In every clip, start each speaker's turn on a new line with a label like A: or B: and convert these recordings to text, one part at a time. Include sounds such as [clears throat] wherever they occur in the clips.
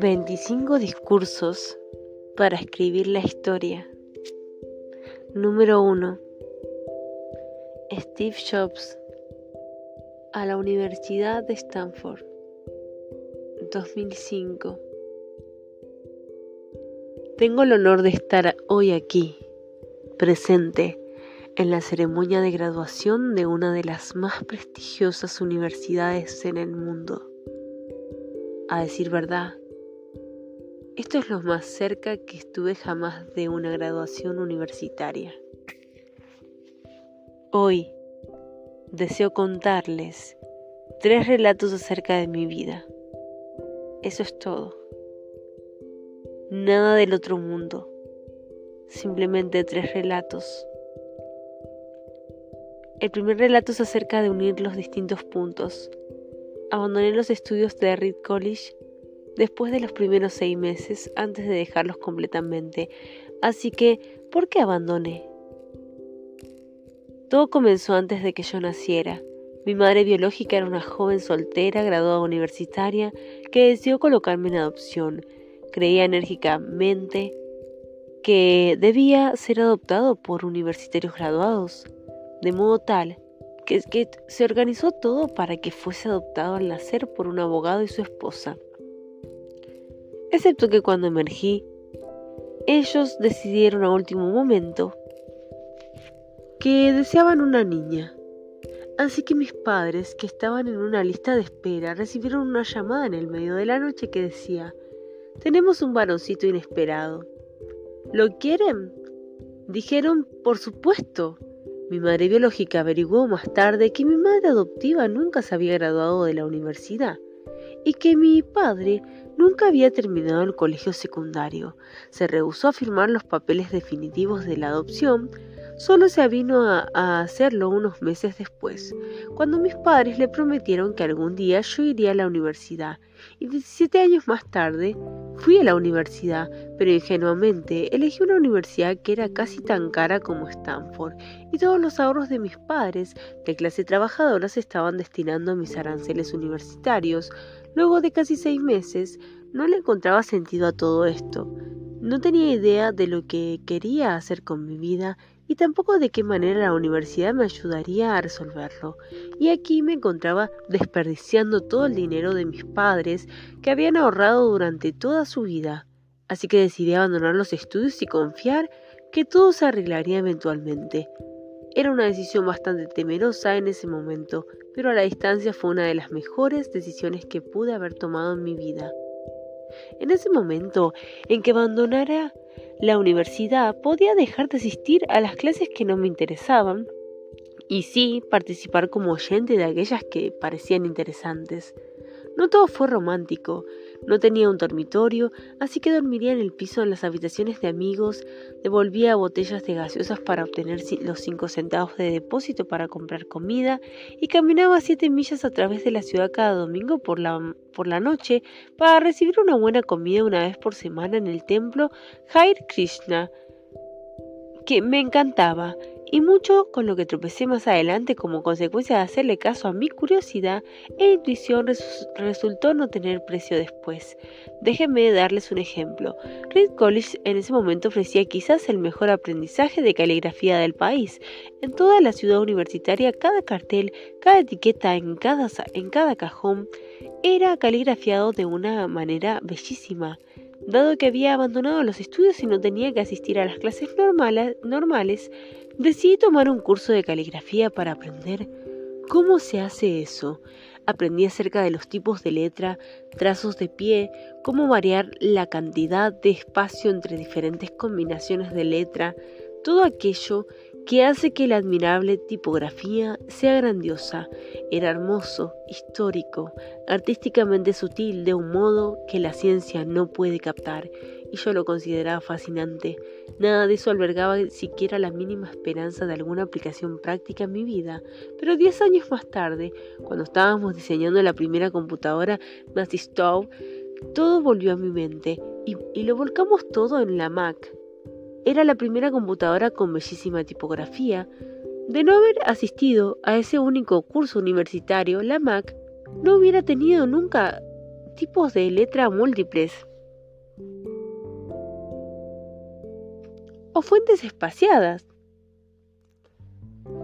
A: 25 discursos para escribir la historia. Número 1. Steve Jobs a la Universidad de Stanford. 2005. Tengo el honor de estar hoy aquí, presente, en la ceremonia de graduación de una de las más prestigiosas universidades en el mundo. A decir verdad, esto es lo más cerca que estuve jamás de una graduación universitaria. Hoy deseo contarles tres relatos acerca de mi vida. Eso es todo. Nada del otro mundo. Simplemente tres relatos. El primer relato es acerca de unir los distintos puntos. Abandoné los estudios de Reed College después de los primeros seis meses antes de dejarlos completamente. Así que, ¿por qué abandoné? Todo comenzó antes de que yo naciera. Mi madre biológica era una joven soltera, graduada universitaria, que decidió colocarme en adopción. Creía enérgicamente que debía ser adoptado por universitarios graduados, de modo tal que, que se organizó todo para que fuese adoptado al nacer por un abogado y su esposa excepto que cuando emergí, ellos decidieron a último momento que deseaban una niña. Así que mis padres, que estaban en una lista de espera, recibieron una llamada en el medio de la noche que decía, tenemos un varoncito inesperado. ¿Lo quieren? Dijeron, por supuesto. Mi madre biológica averiguó más tarde que mi madre adoptiva nunca se había graduado de la universidad y que mi padre nunca había terminado el colegio secundario. Se rehusó a firmar los papeles definitivos de la adopción, solo se vino a, hacerlo unos meses después, cuando mis padres le prometieron que algún día yo iría a la universidad. Y 17 años más tarde fui a la universidad, pero ingenuamente elegí una universidad que era casi tan cara como Stanford, y todos los ahorros de mis padres, de clase trabajadora, se estaban destinando a mis aranceles universitarios, Luego de casi seis meses, no le encontraba sentido a todo esto. No tenía idea de lo que quería hacer con mi vida y tampoco de qué manera la universidad me ayudaría a resolverlo. Y aquí me encontraba desperdiciando todo el dinero de mis padres que habían ahorrado durante toda su vida. Así que decidí abandonar los estudios y confiar que todo se arreglaría eventualmente. Era una decisión bastante temerosa en ese momento, pero a la distancia fue una de las mejores decisiones que pude haber tomado en mi vida. En ese momento en que abandonara la universidad, podía dejar de asistir a las clases que no me interesaban y sí participar como oyente de aquellas que parecían interesantes. No todo fue romántico, no tenía un dormitorio, así que dormiría en el piso en las habitaciones de amigos, devolvía botellas de gaseosas para obtener los cinco centavos de depósito para comprar comida y caminaba siete millas a través de la ciudad cada domingo por la, por la noche para recibir una buena comida una vez por semana en el templo Jair Krishna, que me encantaba y mucho con lo que tropecé más adelante como consecuencia de hacerle caso a mi curiosidad e intuición resultó no tener precio después. Déjenme darles un ejemplo. Reed College en ese momento ofrecía quizás el mejor aprendizaje de caligrafía del país. En toda la ciudad universitaria, cada cartel, cada etiqueta en cada, en cada cajón era caligrafiado de una manera bellísima. Dado que había abandonado los estudios y no tenía que asistir a las clases normales, normales Decidí tomar un curso de caligrafía para aprender cómo se hace eso. Aprendí acerca de los tipos de letra, trazos de pie, cómo variar la cantidad de espacio entre diferentes combinaciones de letra, todo aquello que hace que la admirable tipografía sea grandiosa. Era hermoso, histórico, artísticamente sutil de un modo que la ciencia no puede captar, y yo lo consideraba fascinante. Nada de eso albergaba siquiera la mínima esperanza de alguna aplicación práctica en mi vida, pero diez años más tarde, cuando estábamos diseñando la primera computadora Stove, todo volvió a mi mente y lo volcamos todo en la Mac. Era la primera computadora con bellísima tipografía. De no haber asistido a ese único curso universitario, la Mac no hubiera tenido nunca tipos de letra múltiples. O fuentes espaciadas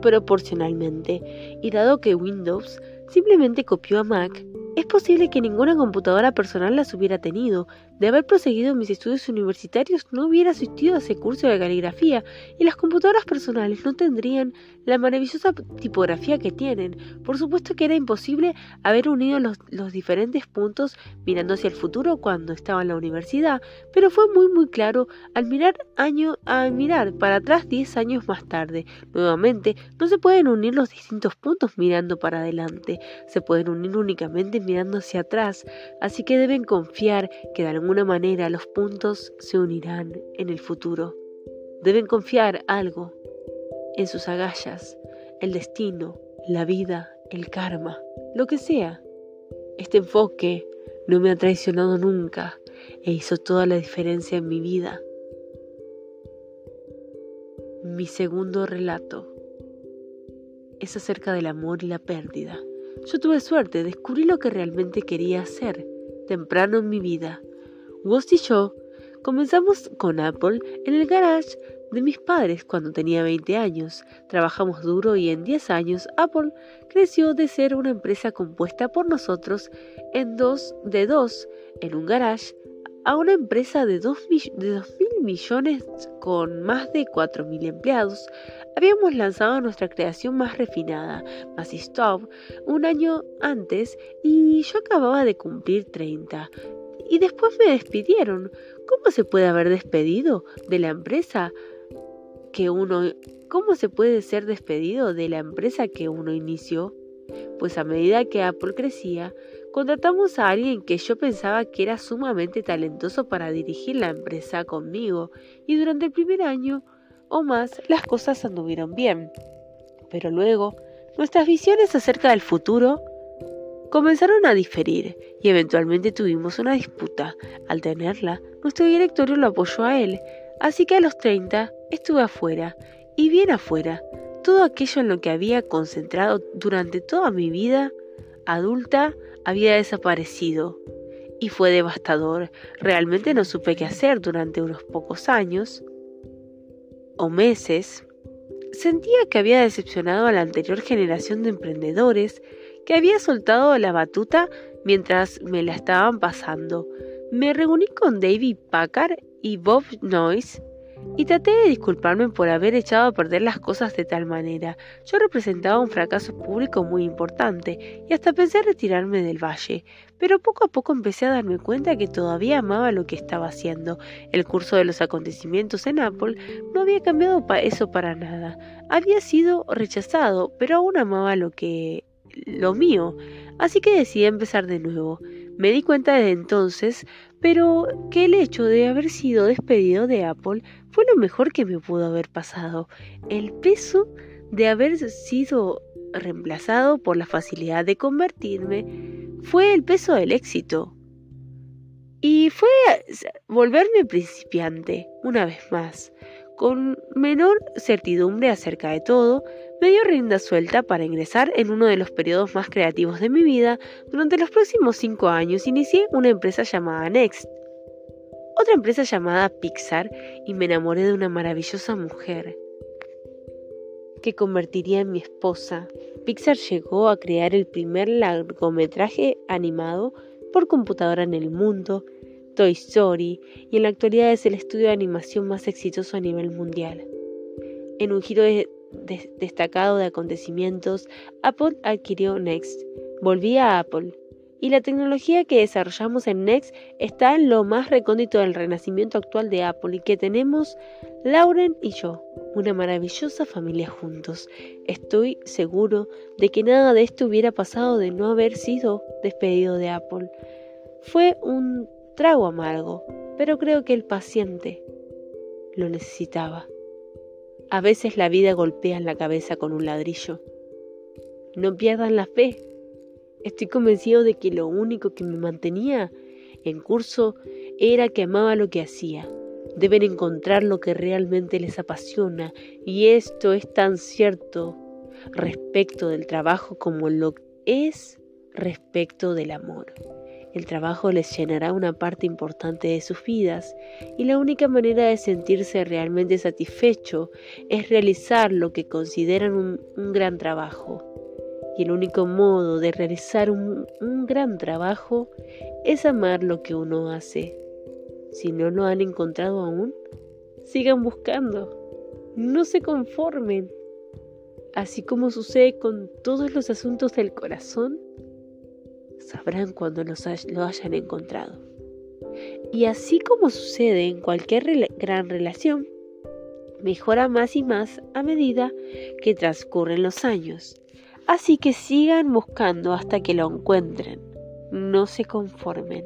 A: proporcionalmente, y dado que Windows simplemente copió a Mac, es posible que ninguna computadora personal las hubiera tenido. De haber proseguido mis estudios universitarios no hubiera asistido a ese curso de caligrafía y las computadoras personales no tendrían la maravillosa tipografía que tienen. Por supuesto que era imposible haber unido los, diferentes puntos mirando hacia el futuro cuando estaba en la universidad, pero fue muy muy claro al mirar año a mirar para atrás 10 años más tarde. Nuevamente, no se pueden unir los distintos puntos mirando para adelante, se pueden unir únicamente mirando hacia atrás, así que deben confiar que de alguna manera los puntos se unirán en el futuro. Deben confiar algo en sus agallas, el destino, la vida, el karma, lo que sea. Este enfoque no me ha traicionado nunca e hizo toda la diferencia en mi vida. Mi segundo relato es acerca del amor y la pérdida. Yo tuve suerte, descubrí lo que realmente quería hacer temprano en mi vida. Y yo comenzamos con Apple en el garage de mis padres cuando tenía 20 años. Trabajamos duro y en 10 años Apple creció de ser una empresa compuesta por nosotros en dos de dos en un garage a una empresa de 2 mil millones con más de 4.000 empleados, habíamos lanzado nuestra creación más refinada, Massy Stop, un año antes y yo acababa de cumplir 30. Y después me despidieron. ¿Cómo se puede haber despedido de la empresa que uno... ¿Cómo se puede ser despedido de la empresa que uno inició? Pues a medida que Apple crecía, contratamos a alguien que yo pensaba que era sumamente talentoso para dirigir la empresa conmigo y durante el primer año o más las cosas anduvieron bien. Pero luego, nuestras visiones acerca del futuro comenzaron a diferir y eventualmente tuvimos una disputa. Al tenerla, nuestro directorio lo apoyó a él, así que a los 30 estuve afuera, y bien afuera, todo aquello en lo que había concentrado durante toda mi vida adulta había desaparecido. Y fue devastador. Realmente no supe qué hacer durante unos pocos años o meses. Sentía que había decepcionado a la anterior generación de emprendedores que había soltado la batuta mientras me la estaban pasando. Me reuní con David Packard y Bob Noyce y traté de disculparme por haber echado a perder las cosas de tal manera. Yo representaba un fracaso público muy importante y hasta pensé retirarme del valle, pero poco a poco empecé a darme cuenta que todavía amaba lo que estaba haciendo. El curso de los acontecimientos en Apple no había cambiado eso para nada. Había sido rechazado, pero aún amaba lo que lo mío, así que decidí empezar de nuevo. Me di cuenta desde entonces, pero que el hecho de haber sido despedido de Apple fue lo mejor que me pudo haber pasado. El peso de haber sido reemplazado por la facilidad de convertirme fue el peso del éxito. Y fue volverme principiante, una vez más. Con menor certidumbre acerca de todo, me dio rienda suelta para ingresar en uno de los periodos más creativos de mi vida. Durante los próximos cinco años inicié una empresa llamada Next, otra empresa llamada Pixar, y me enamoré de una maravillosa mujer que convertiría en mi esposa. Pixar llegó a crear el primer largometraje animado por computadora en el mundo Toy Story y en la actualidad es el estudio de animación más exitoso a nivel mundial. En un giro destacado de acontecimientos, Apple adquirió Next. Volví a Apple. Y la tecnología que desarrollamos en Next está en lo más recóndito del renacimiento actual de Apple y que tenemos Lauren y yo, una maravillosa familia juntos. Estoy seguro de que nada de esto hubiera pasado de no haber sido despedido de Apple. Fue un trago amargo, pero creo que el paciente lo necesitaba. A veces la vida golpea en la cabeza con un ladrillo. No pierdan la fe. Estoy convencido de que lo único que me mantenía en curso era que amaba lo que hacía. Deben encontrar lo que realmente les apasiona y esto es tan cierto respecto del trabajo como lo es respecto del amor. El trabajo les llenará una parte importante de sus vidas y la única manera de sentirse realmente satisfecho es realizar lo que consideran un, gran trabajo. Y el único modo de realizar un, gran trabajo es amar lo que uno hace. Si no lo han encontrado aún, sigan buscando. No se conformen. Así como sucede con todos los asuntos del corazón, sabrán cuando lo hayan encontrado. Y así como sucede en cualquier gran relación, mejora más y más a medida que transcurren los años. Así que sigan buscando hasta que lo encuentren. No se conformen.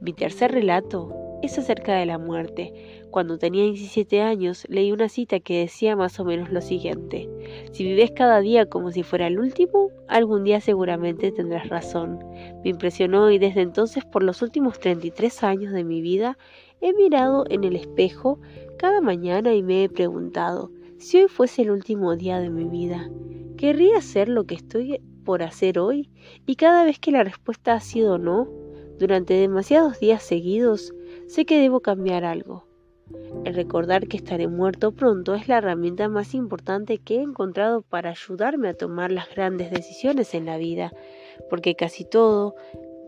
A: Mi tercer relato es acerca de la muerte. Cuando tenía 17 años leí una cita que decía más o menos lo siguiente. Si vives cada día como si fuera el último, algún día seguramente tendrás razón. Me impresionó y desde entonces por los últimos 33 años de mi vida he mirado en el espejo cada mañana y me he preguntado, si hoy fuese el último día de mi vida, ¿querría hacer lo que estoy por hacer hoy? Y cada vez que la respuesta ha sido no, durante demasiados días seguidos, sé que debo cambiar algo. El recordar que estaré muerto pronto es la herramienta más importante que he encontrado para ayudarme a tomar las grandes decisiones en la vida, porque casi todo,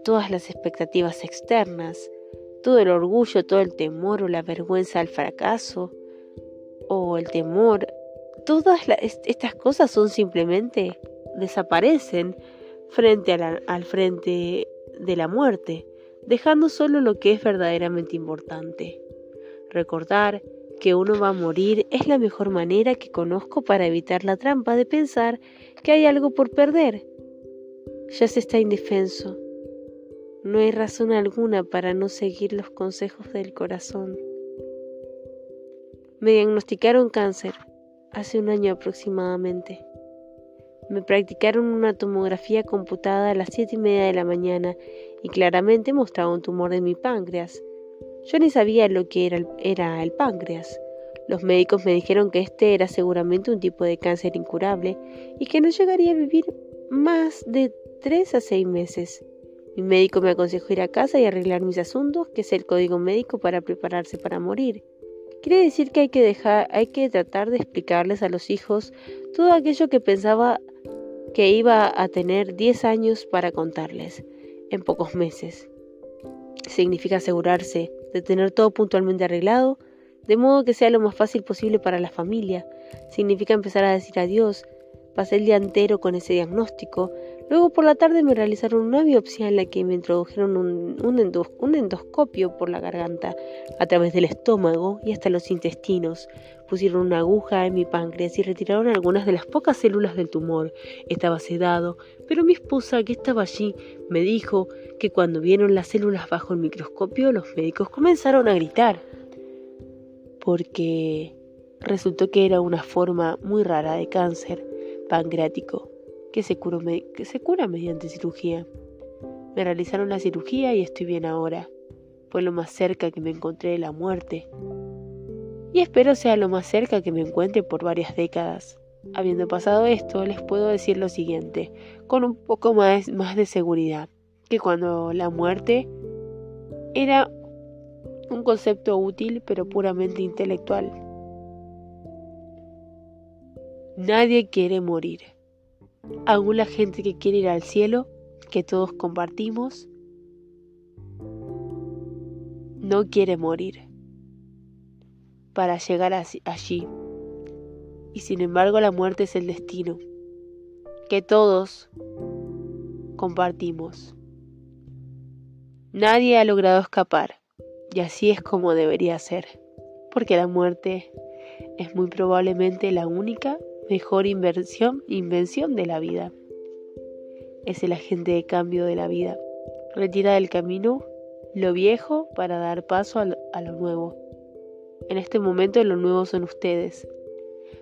A: todas las expectativas externas, todo el orgullo, todo el temor o la vergüenza al fracaso, o el temor, todas estas cosas son simplemente desaparecen frente al frente de la muerte, dejando solo lo que es verdaderamente importante. Recordar que uno va a morir es la mejor manera que conozco para evitar la trampa de pensar que hay algo por perder. Ya se está indefenso. No hay razón alguna para no seguir los consejos del corazón. Me diagnosticaron cáncer hace un año aproximadamente. Me practicaron una tomografía computada a las siete y media de la mañana y claramente mostraba un tumor de mi páncreas. Yo ni sabía lo que era el, era el páncreas. Los médicos me dijeron que este era seguramente un tipo de cáncer incurable y que no llegaría a vivir más de tres a seis meses. Mi médico me aconsejó ir a casa y arreglar mis asuntos, que es el código médico para prepararse para morir. Quiere decir que hay que dejar, hay que tratar de explicarles a los hijos todo aquello que pensaba que iba a tener 10 años para contarles en pocos meses. Significa asegurarse de tener todo puntualmente arreglado, de modo que sea lo más fácil posible para la familia. Significa empezar a decir adiós. Pasé el día entero con ese diagnóstico, Luego por la tarde me realizaron una biopsia en la que me introdujeron un, endoscopio por la garganta, a través del estómago y hasta los intestinos. Pusieron una aguja en mi páncreas y retiraron algunas de las pocas células del tumor. Estaba sedado, pero mi esposa, que estaba allí, me dijo que cuando vieron las células bajo el microscopio, los médicos comenzaron a gritar. Porque resultó que era una forma muy rara de cáncer pancreático que se, que se cura mediante cirugía. Me realizaron la cirugía y estoy bien ahora. Fue lo más cerca que me encontré de la muerte. Y espero sea lo más cerca que me encuentre por varias décadas. Habiendo pasado esto, les puedo decir lo siguiente, con un poco más, más de seguridad, que cuando la muerte era un concepto útil pero puramente intelectual. Nadie quiere morir aún la gente que quiere ir al cielo, que todos compartimos, no quiere morir para llegar allí. Y sin embargo la muerte es el destino que todos compartimos. Nadie ha logrado escapar y así es como debería ser, porque la muerte es muy probablemente la única mejor inversión, invención de la vida. Es el agente de cambio de la vida. Retira del camino lo viejo para dar paso a lo, a lo nuevo. En este momento lo nuevo son ustedes,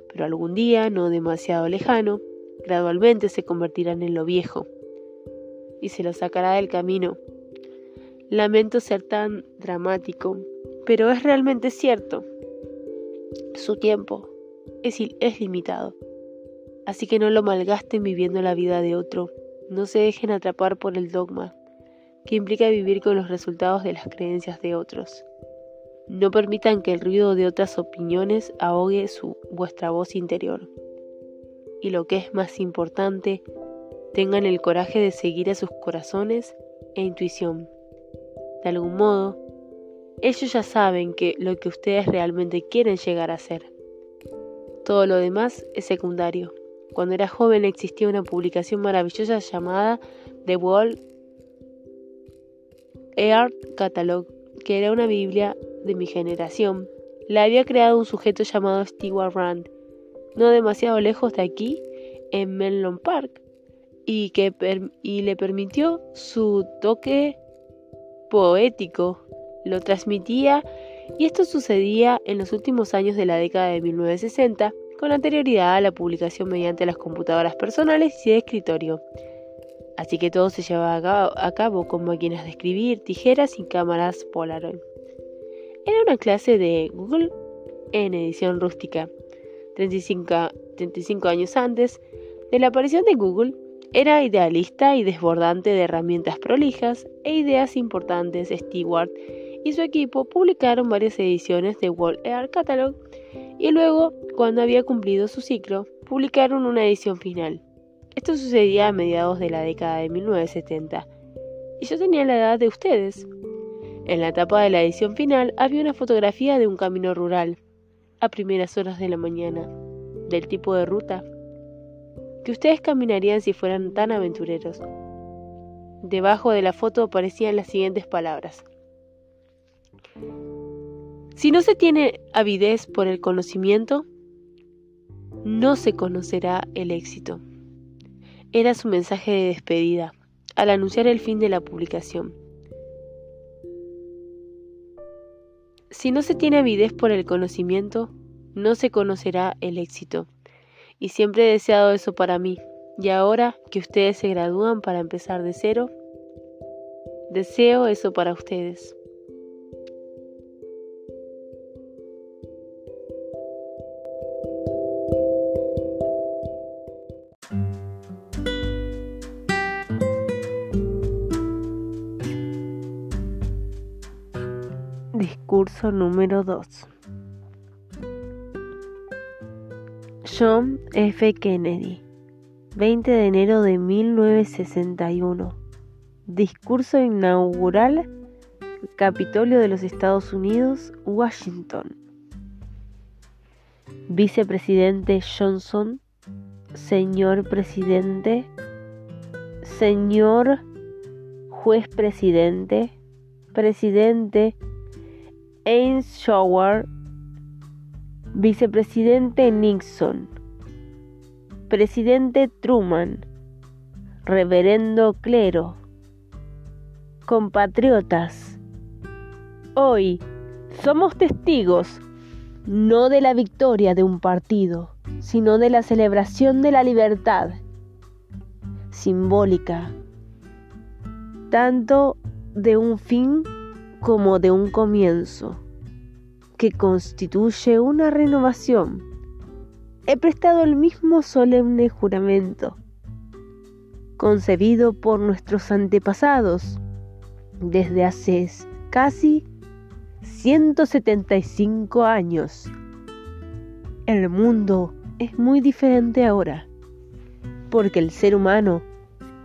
A: pero algún día, no demasiado lejano, gradualmente se convertirán en lo viejo y se lo sacará del camino. Lamento ser tan dramático, pero es realmente cierto. Su tiempo, es, limitado. Así que no lo malgasten viviendo la vida de otro. No se dejen atrapar por el dogma. que implica vivir con los resultados de las creencias de otros. No permitan que el ruido de otras opiniones ahogue su, vuestra voz interior. Y lo que es más importante, tengan el coraje de seguir a sus corazones e intuición. De algún modo, ellos ya saben que lo que ustedes realmente quieren llegar a ser. Todo lo demás es secundario. Cuando era joven existía una publicación maravillosa llamada The World Earth Catalog, que era una Biblia de mi generación. La había creado un sujeto llamado Stewart Rand, no demasiado lejos de aquí, en Menlo Park, y, que y le permitió su toque poético. Lo transmitía y esto sucedía en los últimos años de la década de 1960, con anterioridad a la publicación mediante las computadoras personales y de escritorio. Así que todo se llevaba a cabo con máquinas de escribir, tijeras y cámaras Polaroid. Era una clase de Google en edición rústica. 35, 35 años antes de la aparición de Google, era idealista y desbordante de herramientas prolijas e ideas importantes. Stewart y su equipo publicaron varias ediciones de World Air Catalog y luego, cuando había cumplido su ciclo, publicaron una edición final. Esto sucedía a mediados de la década de 1970 y yo tenía la edad de ustedes. En la tapa de la edición final había una fotografía de un camino rural, a primeras horas de la mañana, del tipo de ruta que ustedes caminarían si fueran tan aventureros. Debajo de la foto aparecían las siguientes palabras. Si no se tiene avidez por el conocimiento, no se conocerá el éxito. Era su mensaje de despedida al anunciar el fin de la publicación. Si no se tiene avidez por el conocimiento, no se conocerá el éxito. Y siempre he deseado eso para mí. Y ahora que ustedes se gradúan para empezar de cero, deseo eso para ustedes. Discurso número 2. John F. Kennedy, 20 de enero de 1961. Discurso inaugural, Capitolio de los Estados Unidos, Washington. Vicepresidente Johnson, señor presidente, señor juez presidente, presidente Eisenhower, Vicepresidente Nixon, Presidente Truman, Reverendo Clero, compatriotas, hoy somos testigos no de la victoria de un partido, sino de la celebración de la libertad, simbólica, tanto de un fin como de un comienzo que constituye una renovación. He prestado el mismo solemne juramento, concebido por nuestros antepasados desde hace casi 175 años. El mundo es muy diferente ahora, porque el ser humano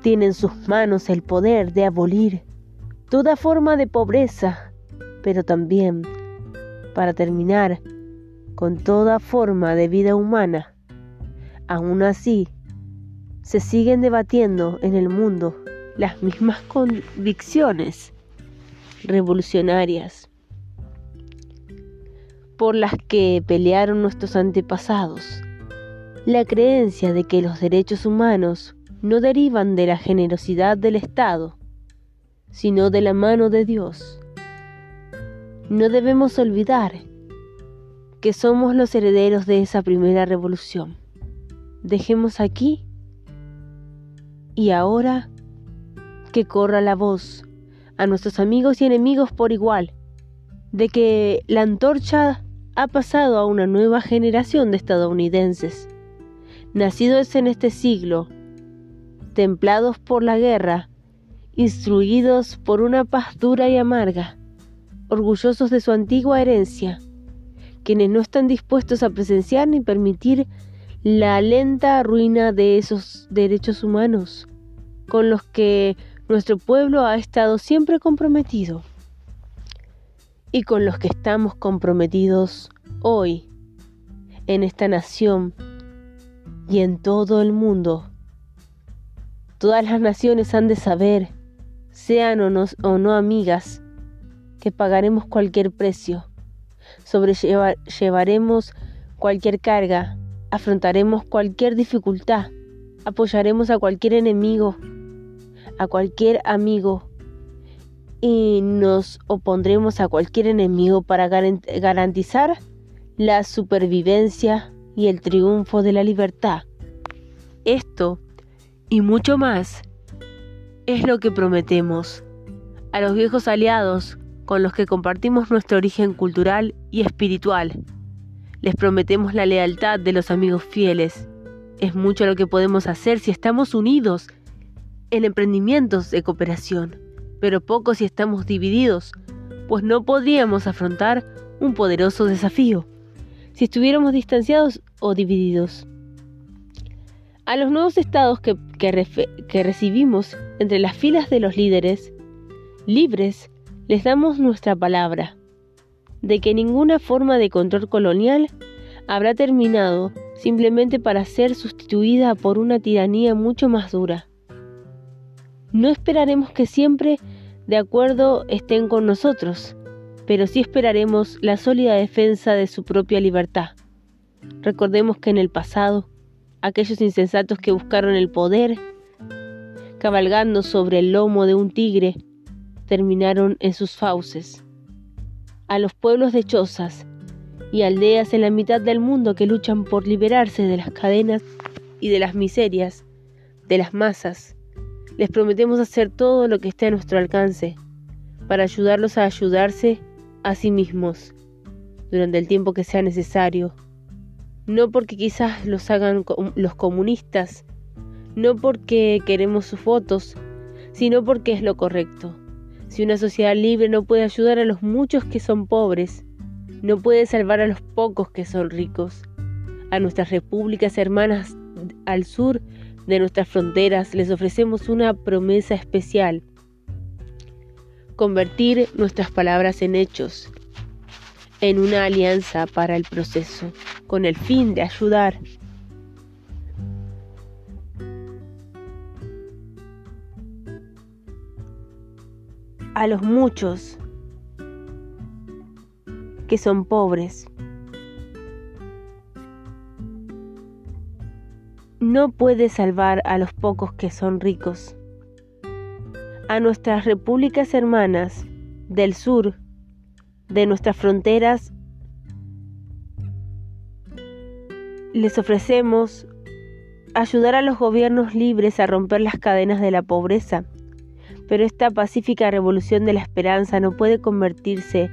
A: tiene en sus manos el poder de abolir toda forma de pobreza, pero también para terminar con toda forma de vida humana. Aún así, se siguen debatiendo en el mundo las [laughs] mismas convicciones revolucionarias por las que pelearon nuestros antepasados. La creencia de que los derechos humanos no derivan de la generosidad del Estado, sino de la mano de Dios no debemos olvidar que somos los herederos de esa primera revolución. Dejemos aquí y ahora que corra la voz a nuestros amigos y enemigos por igual de que la antorcha ha pasado a una nueva generación de estadounidenses, nacidos en este siglo, templados por la guerra instruidos por una paz dura y amarga, orgullosos de su antigua herencia, quienes no están dispuestos a presenciar ni permitir la lenta ruina de esos derechos humanos con los que nuestro pueblo ha estado siempre comprometido y con los que estamos comprometidos hoy en esta nación y en todo el mundo. Todas las naciones han de saber, sean o no, amigas, que pagaremos cualquier precio, sobrellevaremos cualquier carga, afrontaremos cualquier dificultad, apoyaremos a cualquier enemigo, a cualquier amigo y nos opondremos a cualquier enemigo para garantizar la supervivencia y el triunfo de la libertad. Esto y mucho más es lo que prometemos a los viejos aliados con los que compartimos nuestro origen cultural y espiritual. Les prometemos la lealtad de los amigos fieles. Es mucho lo que podemos hacer si estamos unidos en emprendimientos de cooperación, pero poco si estamos divididos, pues no podríamos afrontar un poderoso desafío si estuviéramos distanciados o divididos. A los nuevos estados que, recibimos entre las filas de los líderes, libres, les damos nuestra palabra de que ninguna forma de control colonial habrá terminado simplemente para ser sustituida por una tiranía mucho más dura. No esperaremos que siempre de acuerdo estén con nosotros, pero sí esperaremos la sólida defensa de su propia libertad. Recordemos que en el pasado, aquellos insensatos que buscaron el poder, cabalgando sobre el lomo de un tigre, terminaron en sus fauces. A los pueblos de chozas y aldeas en la mitad del mundo que luchan por liberarse de las cadenas y de las miserias, de las masas, les prometemos hacer todo lo que esté a nuestro alcance para ayudarlos a ayudarse a sí mismos durante el tiempo que sea necesario. No porque quizás los hagan los comunistas, no porque queremos sus votos, sino porque es lo correcto. Si una sociedad libre no puede ayudar a los muchos que son pobres, no puede salvar a los pocos que son ricos, a nuestras repúblicas hermanas al sur de nuestras fronteras les ofrecemos una promesa especial. Convertir nuestras palabras en hechos, en una alianza para el proceso, con el fin de ayudar a los muchos que son pobres. No puede salvar a los pocos que son ricos. A nuestras repúblicas hermanas del sur, de nuestras fronteras, les ofrecemos ayudar a los gobiernos libres a romper las cadenas de la pobreza pero esta pacífica revolución de la esperanza no puede convertirse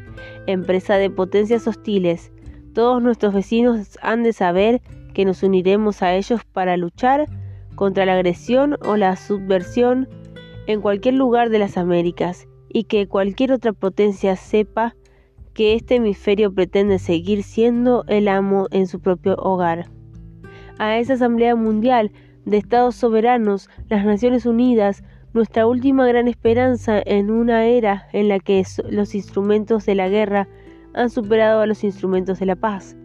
A: en presa de potencias hostiles. Todos nuestros vecinos han de saber que nos uniremos a ellos para luchar contra la agresión o la subversión en cualquier lugar de las Américas y que cualquier otra potencia sepa que este hemisferio pretende seguir siendo el amo en su propio hogar. A esa Asamblea Mundial de Estados Soberanos, las Naciones Unidas nuestra última gran esperanza en una era en la que los instrumentos de la guerra han superado a los instrumentos de la paz.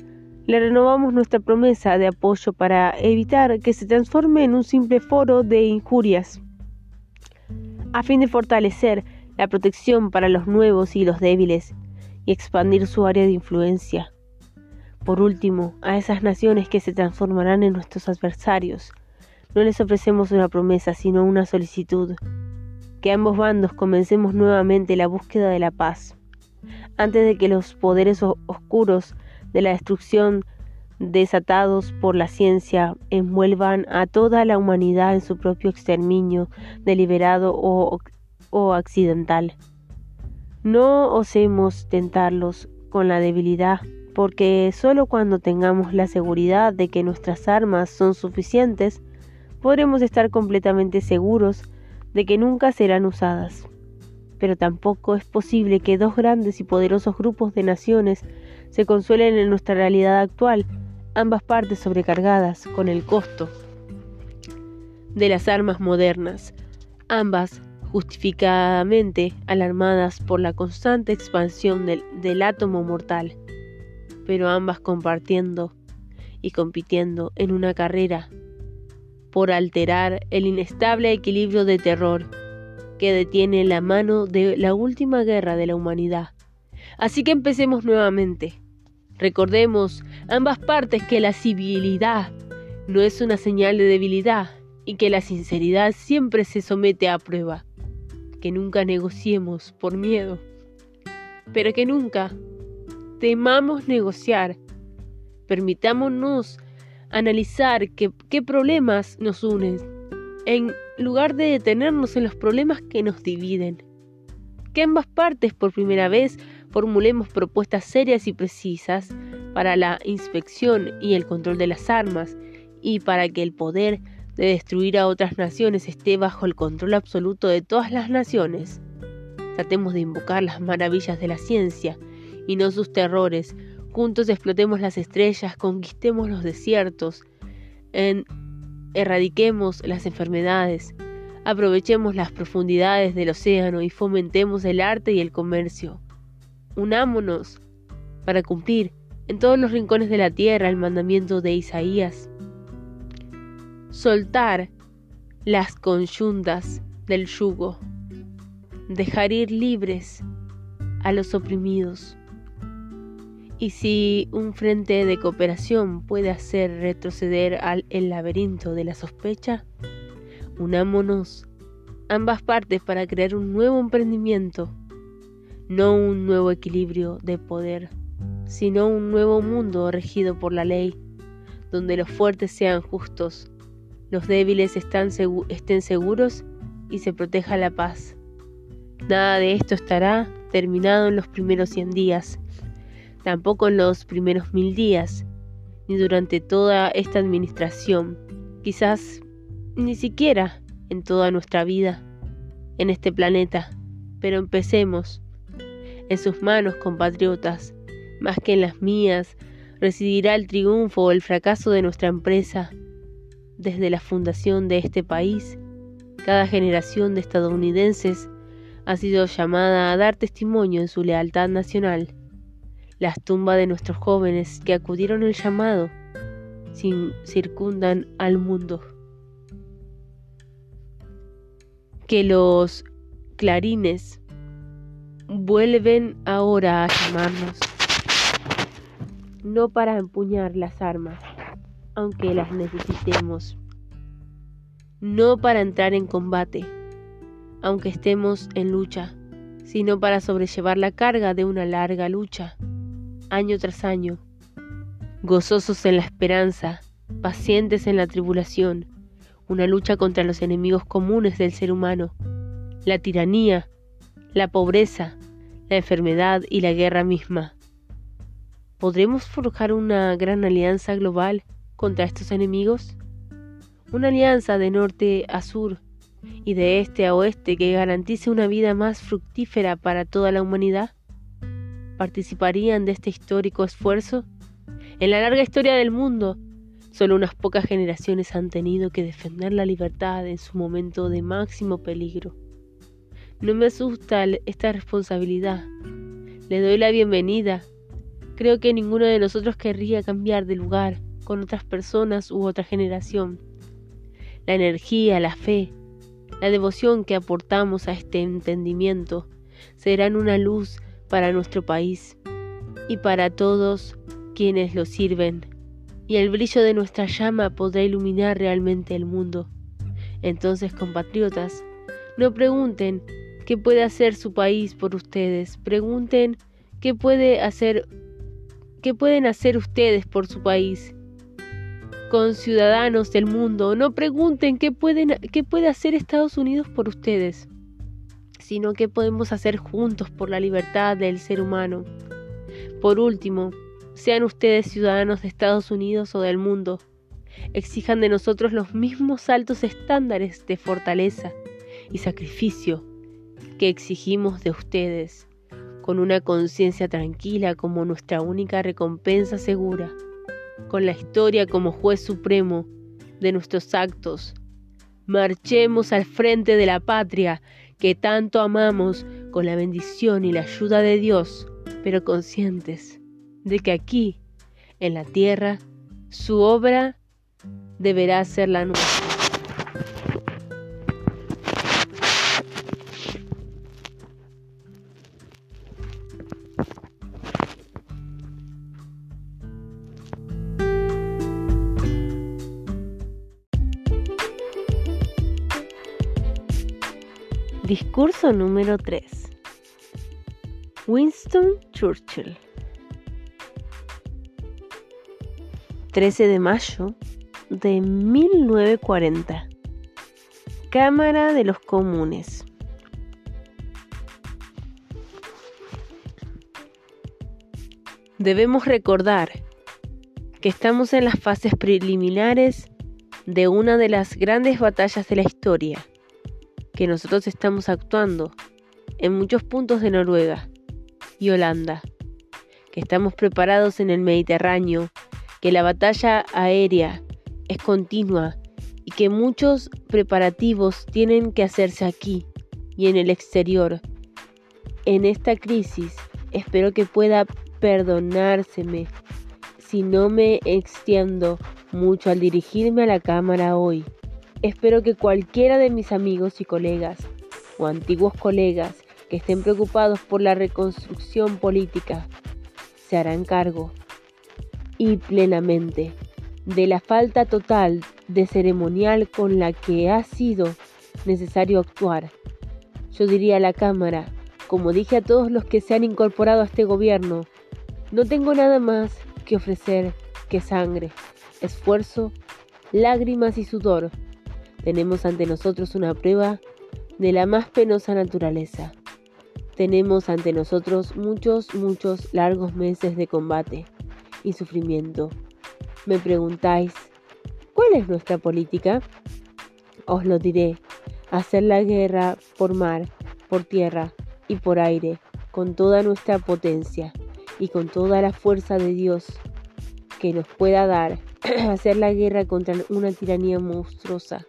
A: Le renovamos nuestra promesa de apoyo para evitar que se transforme en un simple foro de injurias, a fin de fortalecer la protección para los nuevos y los débiles y expandir su área de influencia. Por último, a esas naciones que se transformarán en nuestros adversarios, no les ofrecemos una promesa, sino una solicitud. Que ambos bandos comencemos nuevamente la búsqueda de la paz, antes de que los poderes oscuros de la destrucción desatados por la ciencia envuelvan a toda la humanidad en su propio exterminio, deliberado o, o accidental. No osemos tentarlos con la debilidad, porque solo cuando tengamos la seguridad de que nuestras armas son suficientes, podremos estar completamente seguros de que nunca serán usadas. Pero tampoco es posible que dos grandes y poderosos grupos de naciones se consuelen en nuestra realidad actual, ambas partes sobrecargadas con el costo de las armas modernas, ambas justificadamente alarmadas por la constante expansión del, átomo mortal, pero ambas compartiendo y compitiendo en una carrera por alterar el inestable equilibrio de terror que detiene la mano de la última guerra de la humanidad. Así que empecemos nuevamente. Recordemos ambas partes que la civilidad no es una señal de debilidad y que la sinceridad siempre se somete a prueba. Que nunca negociemos por miedo, pero que nunca temamos negociar. Permitámonos analizar qué, qué problemas nos unen, en lugar de detenernos en los problemas que nos dividen. Que ambas partes por primera vez formulemos propuestas serias y precisas para la inspección y el control de las armas y para que el poder de destruir a otras naciones esté bajo el control absoluto de todas las naciones. Tratemos de invocar las maravillas de la ciencia y no sus terrores. Juntos explotemos las estrellas, conquistemos los desiertos, en, erradiquemos las enfermedades, aprovechemos las profundidades del océano y fomentemos el arte y el comercio. Unámonos para cumplir en todos los rincones de la tierra el mandamiento de Isaías. Soltar las conyuntas del yugo, dejar ir libres a los oprimidos. Y si un frente de cooperación puede hacer retroceder al el laberinto de la sospecha, unámonos ambas partes para crear un nuevo emprendimiento, no un nuevo equilibrio de poder, sino un nuevo mundo regido por la ley, donde los fuertes sean justos, los débiles estén seguros y se proteja la paz. Nada de esto estará terminado en los primeros 100 días tampoco en los primeros mil días, ni durante toda esta administración, quizás ni siquiera en toda nuestra vida en este planeta. Pero empecemos. En sus manos, compatriotas, más que en las mías, residirá el triunfo o el fracaso de nuestra empresa. Desde la fundación de este país, cada generación de estadounidenses ha sido llamada a dar testimonio en su lealtad nacional las tumbas de nuestros jóvenes que acudieron al llamado circundan al mundo. Que los clarines vuelven ahora a llamarnos, no para empuñar las armas, aunque las necesitemos, no para entrar en combate, aunque estemos en lucha, sino para sobrellevar la carga de una larga lucha año tras año, gozosos en la esperanza, pacientes en la tribulación, una lucha contra los enemigos comunes del ser humano, la tiranía, la pobreza, la enfermedad y la guerra misma. ¿Podremos forjar una gran alianza global contra estos enemigos? Una alianza de norte a sur y de este a oeste que garantice una vida más fructífera para toda la humanidad? participarían de este histórico esfuerzo? En la larga historia del mundo, solo unas pocas generaciones han tenido que defender la libertad en su momento de máximo peligro. No me asusta esta responsabilidad. Le doy la bienvenida. Creo que ninguno de nosotros querría cambiar de lugar con otras personas u otra generación. La energía, la fe, la devoción que aportamos a este entendimiento serán una luz para nuestro país y para todos quienes lo sirven, y el brillo de nuestra llama podrá iluminar realmente el mundo. Entonces, compatriotas, no pregunten qué puede hacer su país por ustedes, pregunten qué puede hacer qué pueden hacer ustedes por su país. Con ciudadanos del mundo, no pregunten qué pueden qué puede hacer Estados Unidos por ustedes sino qué podemos hacer juntos por la libertad del ser humano. Por último, sean ustedes ciudadanos de Estados Unidos o del mundo, exijan de nosotros los mismos altos estándares de fortaleza y sacrificio que exigimos de ustedes, con una conciencia tranquila como nuestra única recompensa segura, con la historia como juez supremo de nuestros actos. Marchemos al frente de la patria que tanto amamos con la bendición y la ayuda de Dios, pero conscientes de que aquí, en la tierra, su obra deberá ser la nuestra. Discurso número 3. Winston Churchill. 13 de mayo de 1940. Cámara de los Comunes. Debemos recordar que estamos en las fases preliminares de una de las grandes batallas de la historia que nosotros estamos actuando en muchos puntos de Noruega y Holanda, que estamos preparados en el Mediterráneo, que la batalla aérea es continua y que muchos preparativos tienen que hacerse aquí y en el exterior. En esta crisis espero que pueda perdonárseme si no me extiendo mucho al dirigirme a la cámara hoy. Espero que cualquiera de mis amigos y colegas o antiguos colegas que estén preocupados por la reconstrucción política se harán cargo y plenamente de la falta total de ceremonial con la que ha sido necesario actuar. Yo diría a la Cámara, como dije a todos los que se han incorporado a este gobierno, no tengo nada más que ofrecer que sangre, esfuerzo, lágrimas y sudor tenemos ante nosotros una prueba de la más penosa naturaleza. Tenemos ante nosotros muchos, muchos largos meses de combate y sufrimiento. Me preguntáis, ¿cuál es nuestra política? Os lo diré, hacer la guerra por mar, por tierra y por aire, con toda nuestra potencia y con toda la fuerza de Dios que nos pueda dar, [clears throat] hacer la guerra contra una tiranía monstruosa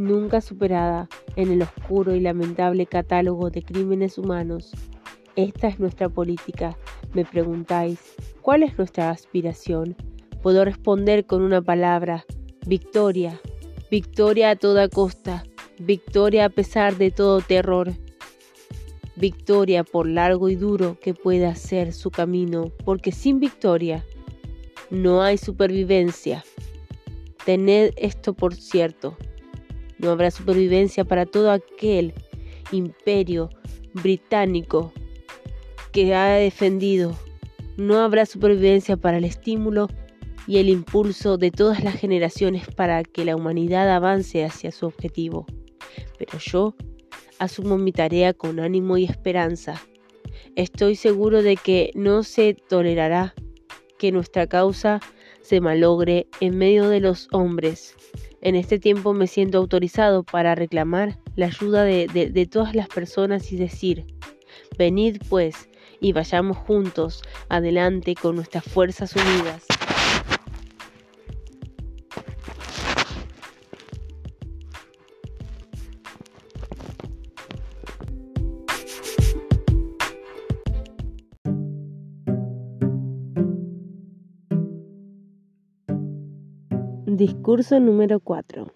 A: nunca superada en el oscuro y lamentable catálogo de crímenes humanos. Esta es nuestra política. Me preguntáis, ¿cuál es nuestra aspiración? Puedo responder con una palabra, victoria. Victoria a toda costa. Victoria a pesar de todo terror. Victoria por largo y duro que pueda ser su camino, porque sin victoria no hay supervivencia. Tened esto por cierto. No habrá supervivencia para todo aquel imperio británico que ha defendido. No habrá supervivencia para el estímulo y el impulso de todas las generaciones para que la humanidad avance hacia su objetivo. Pero yo asumo mi tarea con ánimo y esperanza. Estoy seguro de que no se tolerará que nuestra causa se malogre en medio de los hombres en este tiempo me siento autorizado para reclamar la ayuda de, todas las personas y decir, venid pues y vayamos juntos adelante con nuestras fuerzas unidas. Discurso número 4.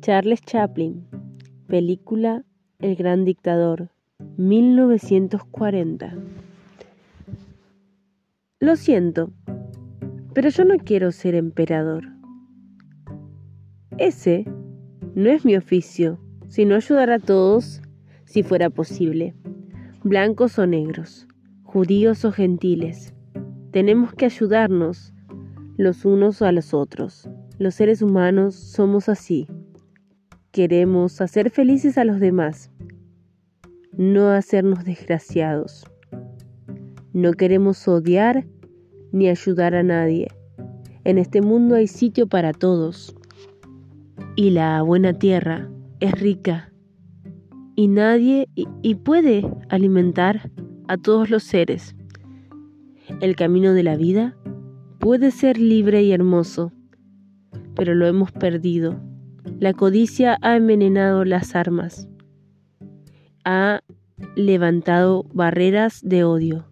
A: Charles Chaplin. Película El Gran Dictador. 1940. Lo siento, pero yo no quiero ser emperador. Ese no es mi oficio, sino ayudar a todos si fuera posible, blancos o negros, judíos o gentiles. Tenemos que ayudarnos los unos a los otros. Los seres humanos somos así. Queremos hacer felices a los demás, no hacernos desgraciados. No queremos odiar ni ayudar a nadie. En este mundo hay sitio para todos. Y la buena tierra es rica y nadie y, puede alimentar a todos los seres. El camino de la vida puede ser libre y hermoso, pero lo hemos perdido. La codicia ha envenenado las armas, ha levantado barreras de odio,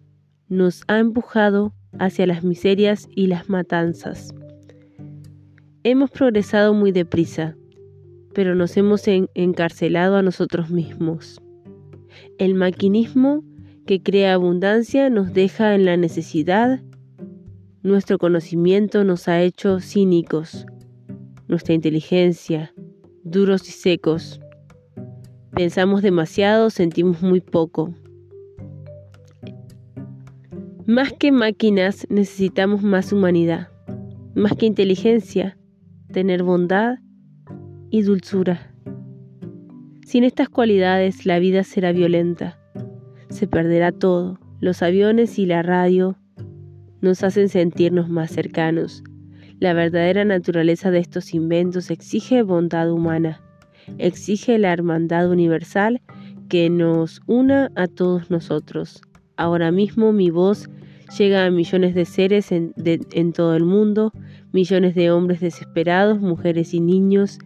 A: nos ha empujado hacia las miserias y las matanzas. Hemos progresado muy deprisa, pero nos hemos encarcelado a nosotros mismos. El maquinismo que crea abundancia nos deja en la necesidad. Nuestro conocimiento nos ha hecho cínicos, nuestra inteligencia, duros y secos. Pensamos demasiado, sentimos muy poco. Más que máquinas necesitamos más humanidad, más que inteligencia, tener bondad y dulzura. Sin estas cualidades la vida será violenta, se perderá todo. Los aviones y la radio nos hacen sentirnos más cercanos. La verdadera naturaleza de estos inventos exige bondad humana, exige la hermandad universal que nos una a todos nosotros. Ahora mismo mi voz llega a millones de seres en, en todo el mundo, millones de hombres desesperados, mujeres y niños,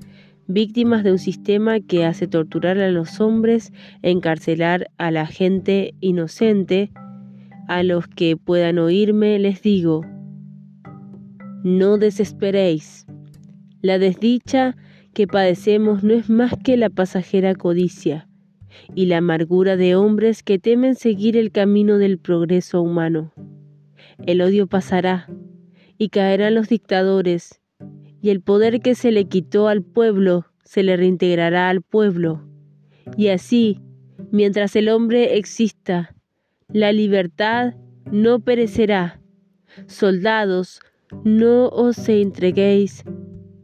A: víctimas de un sistema que hace torturar a los hombres, encarcelar a la gente inocente, a los que puedan oírme les digo, no desesperéis. La desdicha que padecemos no es más que la pasajera codicia y la amargura de hombres que temen seguir el camino del progreso humano. El odio pasará y caerán los dictadores y el poder que se le quitó al pueblo se le reintegrará al pueblo. Y así, mientras el hombre exista, la libertad no perecerá. Soldados, no os entreguéis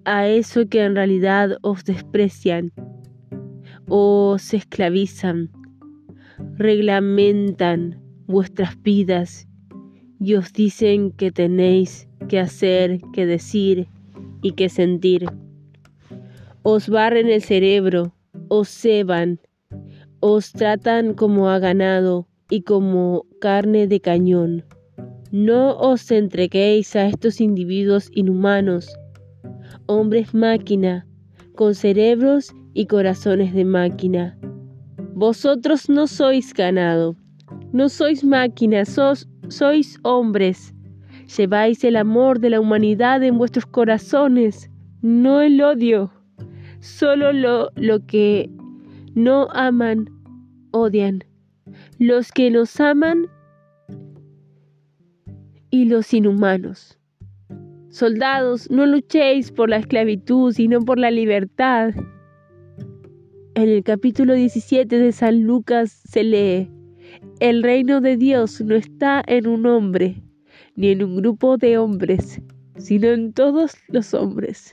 A: a eso que en realidad os desprecian, os esclavizan, reglamentan vuestras vidas y os dicen que tenéis que hacer, que decir, y que sentir. Os barren el cerebro, os ceban, os tratan como a ganado y como carne de cañón. No os entreguéis a estos individuos inhumanos, hombres máquina, con cerebros y corazones de máquina. Vosotros no sois ganado, no sois máquinas, sois hombres Lleváis el amor de la humanidad en vuestros corazones, no el odio. Solo lo, lo que no aman, odian. Los que nos aman y los inhumanos. Soldados, no luchéis por la esclavitud, sino por la libertad. En el capítulo 17 de San Lucas se lee, el reino de Dios no está en un hombre, ni en un grupo de hombres, sino en todos los hombres.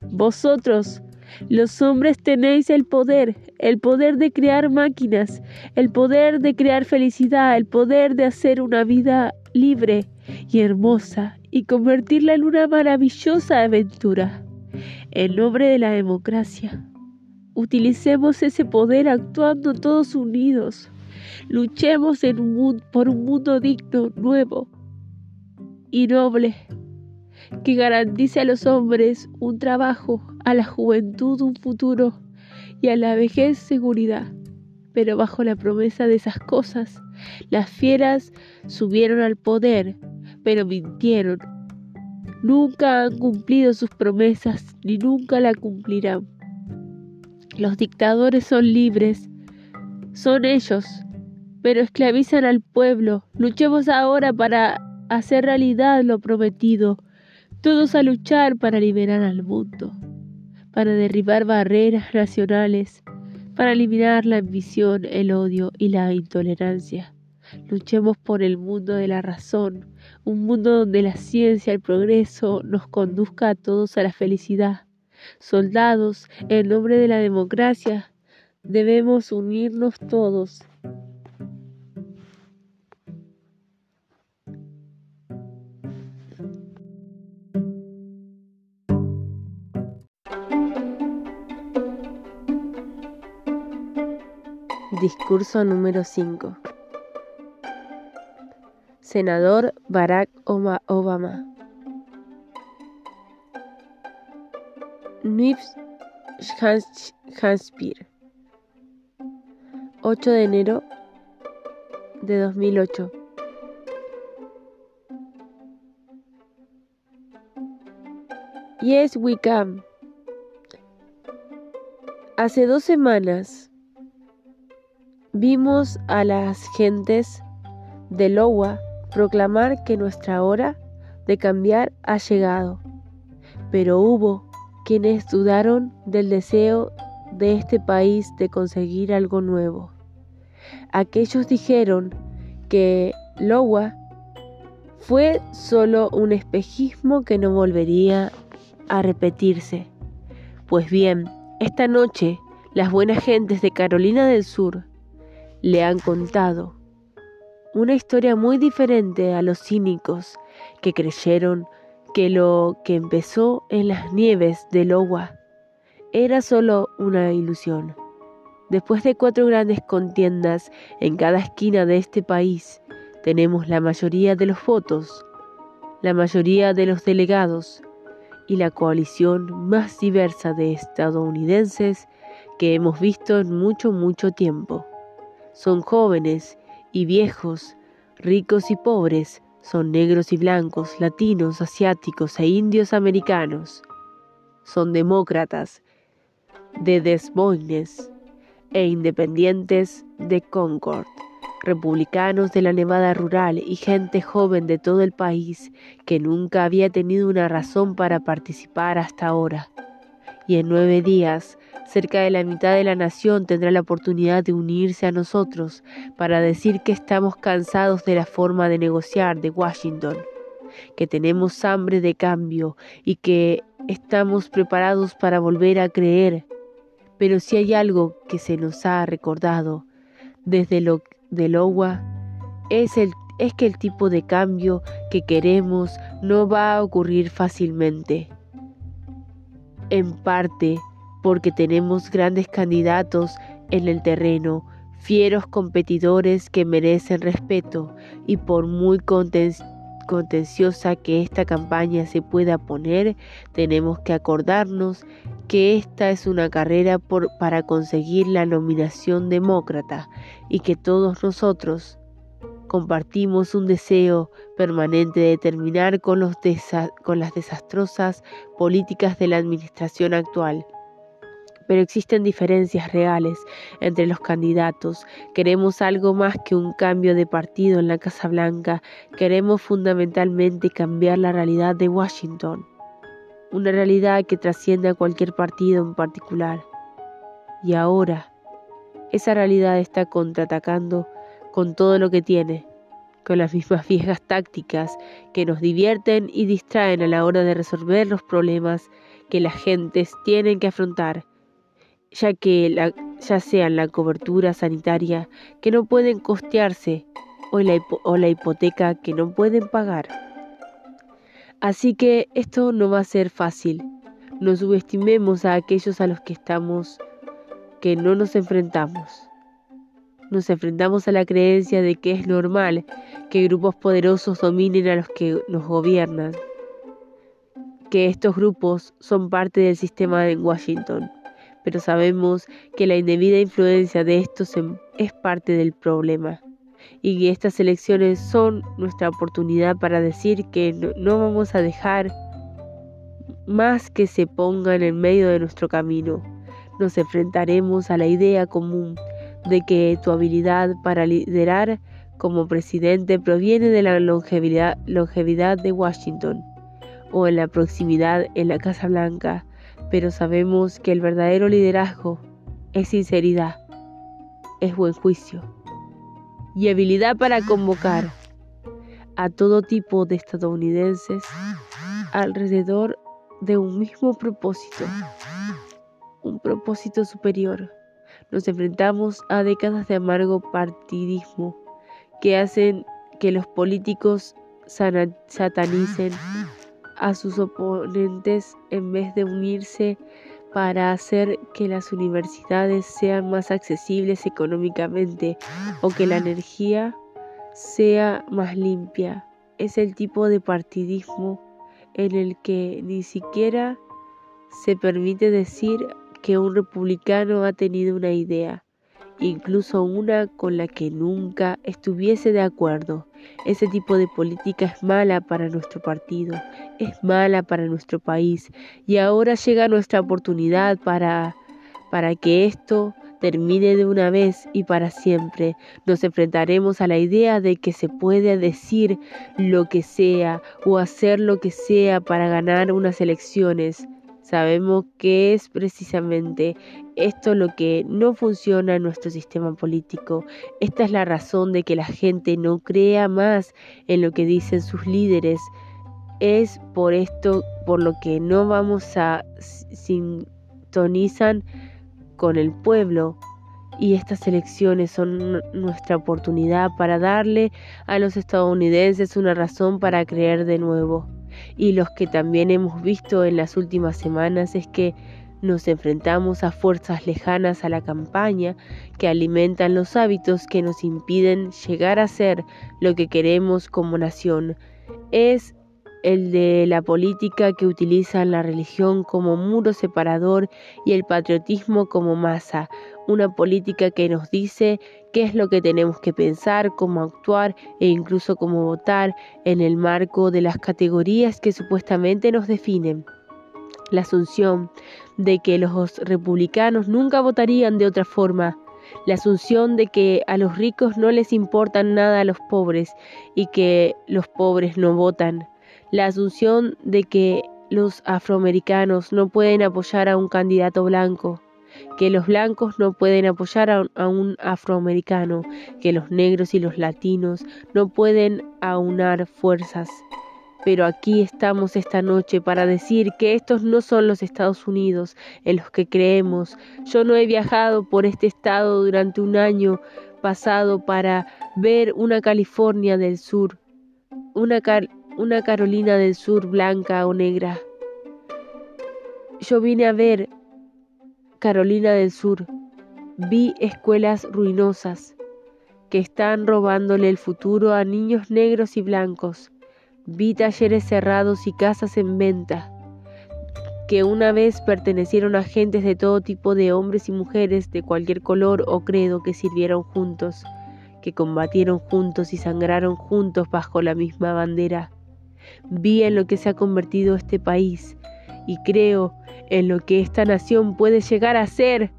A: Vosotros, los hombres, tenéis el poder, el poder de crear máquinas, el poder de crear felicidad, el poder de hacer una vida libre y hermosa y convertirla en una maravillosa aventura. En nombre de la democracia, utilicemos ese poder actuando todos unidos. Luchemos por un mundo digno, nuevo, y noble, que garantice a los hombres un trabajo, a la juventud un futuro y a la vejez seguridad. Pero bajo la promesa de esas cosas, las fieras subieron al poder, pero mintieron. Nunca han cumplido sus promesas, ni nunca la cumplirán. Los dictadores son libres, son ellos, pero esclavizan al pueblo. Luchemos ahora para hacer realidad lo prometido, todos a luchar para liberar al mundo, para derribar barreras nacionales, para eliminar la ambición, el odio y la intolerancia. Luchemos por el mundo de la razón, un mundo donde la ciencia, el progreso nos conduzca a todos a la felicidad. Soldados, en nombre de la democracia, debemos unirnos todos Discurso número 5. Senador Barack Obama. New Hampshire. 8 de enero de 2008. Yes, we can. Hace dos semanas vimos a las gentes de Lowa proclamar que nuestra hora de cambiar ha llegado, pero hubo quienes dudaron del deseo de este país de conseguir algo nuevo. Aquellos dijeron que Lowa fue solo un espejismo que no volvería a repetirse. Pues bien, esta noche las buenas gentes de Carolina del Sur le han contado una historia muy diferente a los cínicos que creyeron que lo que empezó en las nieves de Lowa era solo una ilusión. Después de cuatro grandes contiendas en cada esquina de este país, tenemos la mayoría de los votos, la mayoría de los delegados y la coalición más diversa de estadounidenses que hemos visto en mucho, mucho tiempo. Son jóvenes y viejos, ricos y pobres, son negros y blancos, latinos, asiáticos e indios americanos. Son demócratas de Des Moines e independientes de Concord, republicanos de la Nevada rural y gente joven de todo el país que nunca había tenido una razón para participar hasta ahora. Y en nueve días Cerca de la mitad de la nación tendrá la oportunidad de unirse a nosotros para decir que estamos cansados de la forma de negociar de Washington, que tenemos hambre de cambio y que estamos preparados para volver a creer. Pero si hay algo que se nos ha recordado desde lo de Lowa, es, es que el tipo de cambio que queremos no va a ocurrir fácilmente. En parte, porque tenemos grandes candidatos en el terreno, fieros competidores que merecen respeto y por muy contenciosa que esta campaña se pueda poner, tenemos que acordarnos que esta es una carrera para conseguir la nominación demócrata y que todos nosotros compartimos un deseo permanente de terminar con, las desastrosas políticas de la administración actual pero existen diferencias reales entre los candidatos. Queremos algo más que un cambio de partido en la Casa Blanca. Queremos fundamentalmente cambiar la realidad de Washington. Una realidad que trasciende a cualquier partido en particular. Y ahora, esa realidad está contraatacando con todo lo que tiene, con las mismas [laughs] viejas tácticas que nos divierten y distraen a la hora de resolver los problemas que las gentes tienen que afrontar ya que la, ya sean la cobertura sanitaria que no pueden costearse o la, o la hipoteca que no pueden pagar. Así que esto no va a ser fácil. No subestimemos a aquellos a los que estamos, que no nos enfrentamos. Nos enfrentamos a la creencia de que es normal que grupos poderosos dominen a los que nos gobiernan, que estos grupos son parte del sistema en Washington pero sabemos que la indebida influencia de estos es parte del problema y que estas elecciones son nuestra oportunidad para decir que no, vamos a dejar más que se pongan en medio de nuestro camino. Nos enfrentaremos a la idea común de que tu habilidad para liderar como presidente proviene de la longevidad de Washington o en la proximidad en la Casa Blanca pero sabemos que el verdadero liderazgo es sinceridad, es buen juicio y habilidad para convocar a todo tipo de estadounidenses alrededor de un mismo propósito, un propósito superior. Nos enfrentamos a décadas de amargo partidismo que hacen que los políticos satanicen a sus oponentes en vez de unirse para hacer que las universidades sean más accesibles económicamente o que la energía sea más limpia. Es el tipo de partidismo en el que ni siquiera se permite decir que un republicano ha tenido una idea, incluso una con la que nunca estuviese de acuerdo. Ese tipo de política es mala para nuestro partido, es mala para nuestro país y ahora llega nuestra oportunidad para para que esto termine de una vez y para siempre. Nos enfrentaremos a la idea de que se puede decir lo que sea o hacer lo que sea para ganar unas elecciones. Sabemos que es precisamente esto lo que no funciona en nuestro sistema político. Esta es la razón de que la gente no crea más en lo que dicen sus líderes. Es por esto por lo que no vamos a sintonizar con el pueblo. Y estas elecciones son nuestra oportunidad para darle a los estadounidenses una razón para creer de nuevo y los que también hemos visto en las últimas semanas es que nos enfrentamos a fuerzas lejanas a la campaña que alimentan los hábitos que nos impiden llegar a ser lo que queremos como nación. Es el de la política que utiliza la religión como muro separador y el patriotismo como masa, una política que nos dice qué es lo que tenemos que pensar, cómo actuar e incluso cómo votar en el marco de las categorías que supuestamente nos definen. La asunción de que los republicanos nunca votarían de otra forma, la asunción de que a los ricos no les importan nada a los pobres y que los pobres no votan, la asunción de que los afroamericanos no pueden apoyar a un candidato blanco, que los blancos no pueden apoyar a un, afroamericano, que los negros y los latinos no pueden aunar fuerzas. Pero aquí estamos esta noche para decir que estos no son los Estados Unidos en los que creemos. Yo no he viajado por este estado durante un año pasado para ver una California del Sur, una, una Carolina del Sur blanca o negra. Yo vine a ver Carolina del Sur, vi escuelas ruinosas que están robándole el futuro a niños negros y blancos. Vi talleres cerrados y casas en venta que una vez pertenecieron a gentes de todo tipo de hombres y mujeres de cualquier color o credo que sirvieron juntos, que combatieron juntos y sangraron juntos bajo la misma bandera. Vi en lo que se ha convertido este país y creo en lo que esta nación puede llegar a ser.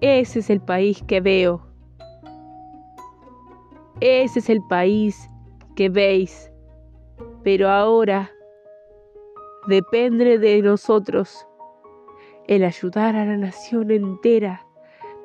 A: Ese es el país que veo. Ese es el país que veis. Pero ahora depende de nosotros el ayudar a la nación entera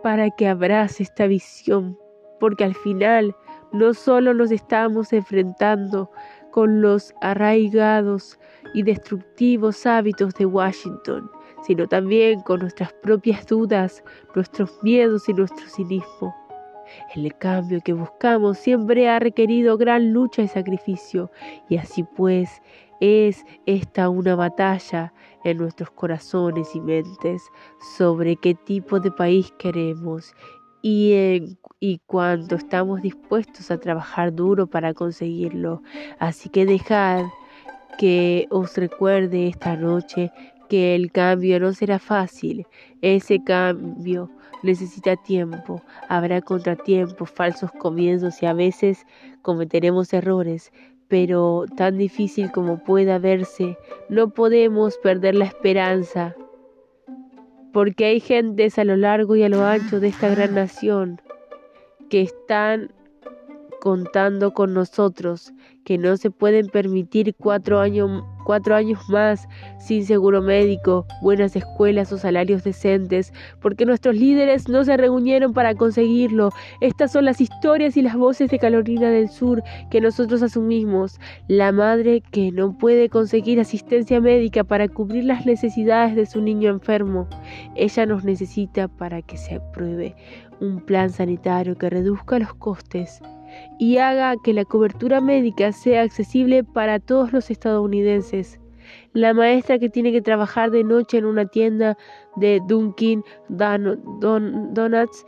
A: para que abrace esta visión, porque al final no solo nos estamos enfrentando con los arraigados y destructivos hábitos de Washington, sino también con nuestras propias dudas, nuestros miedos y nuestro cinismo. El cambio que buscamos siempre ha requerido gran lucha y sacrificio, y así pues es esta una batalla en nuestros corazones y mentes sobre qué tipo de país queremos y, en, y cuánto estamos dispuestos a trabajar duro para conseguirlo. Así que dejad que os recuerde esta noche que el cambio no será fácil. Ese cambio necesita tiempo. Habrá contratiempos, falsos comienzos y a veces cometeremos errores. Pero tan difícil como pueda verse, no podemos perder la esperanza porque hay gentes a lo largo y a lo ancho de esta gran nación que están contando con nosotros, que no se pueden permitir cuatro años, más sin seguro médico, buenas escuelas o salarios decentes, porque nuestros líderes no se reunieron para conseguirlo. Estas son las historias y las voces de Carolina del Sur que nosotros asumimos. La madre que no puede conseguir asistencia médica para cubrir las necesidades de su niño enfermo. Ella nos necesita para que se apruebe un plan sanitario que reduzca los costes y haga que la cobertura médica sea accesible para todos los estadounidenses. la maestra que tiene que trabajar de noche en una tienda de Dunkin' Donuts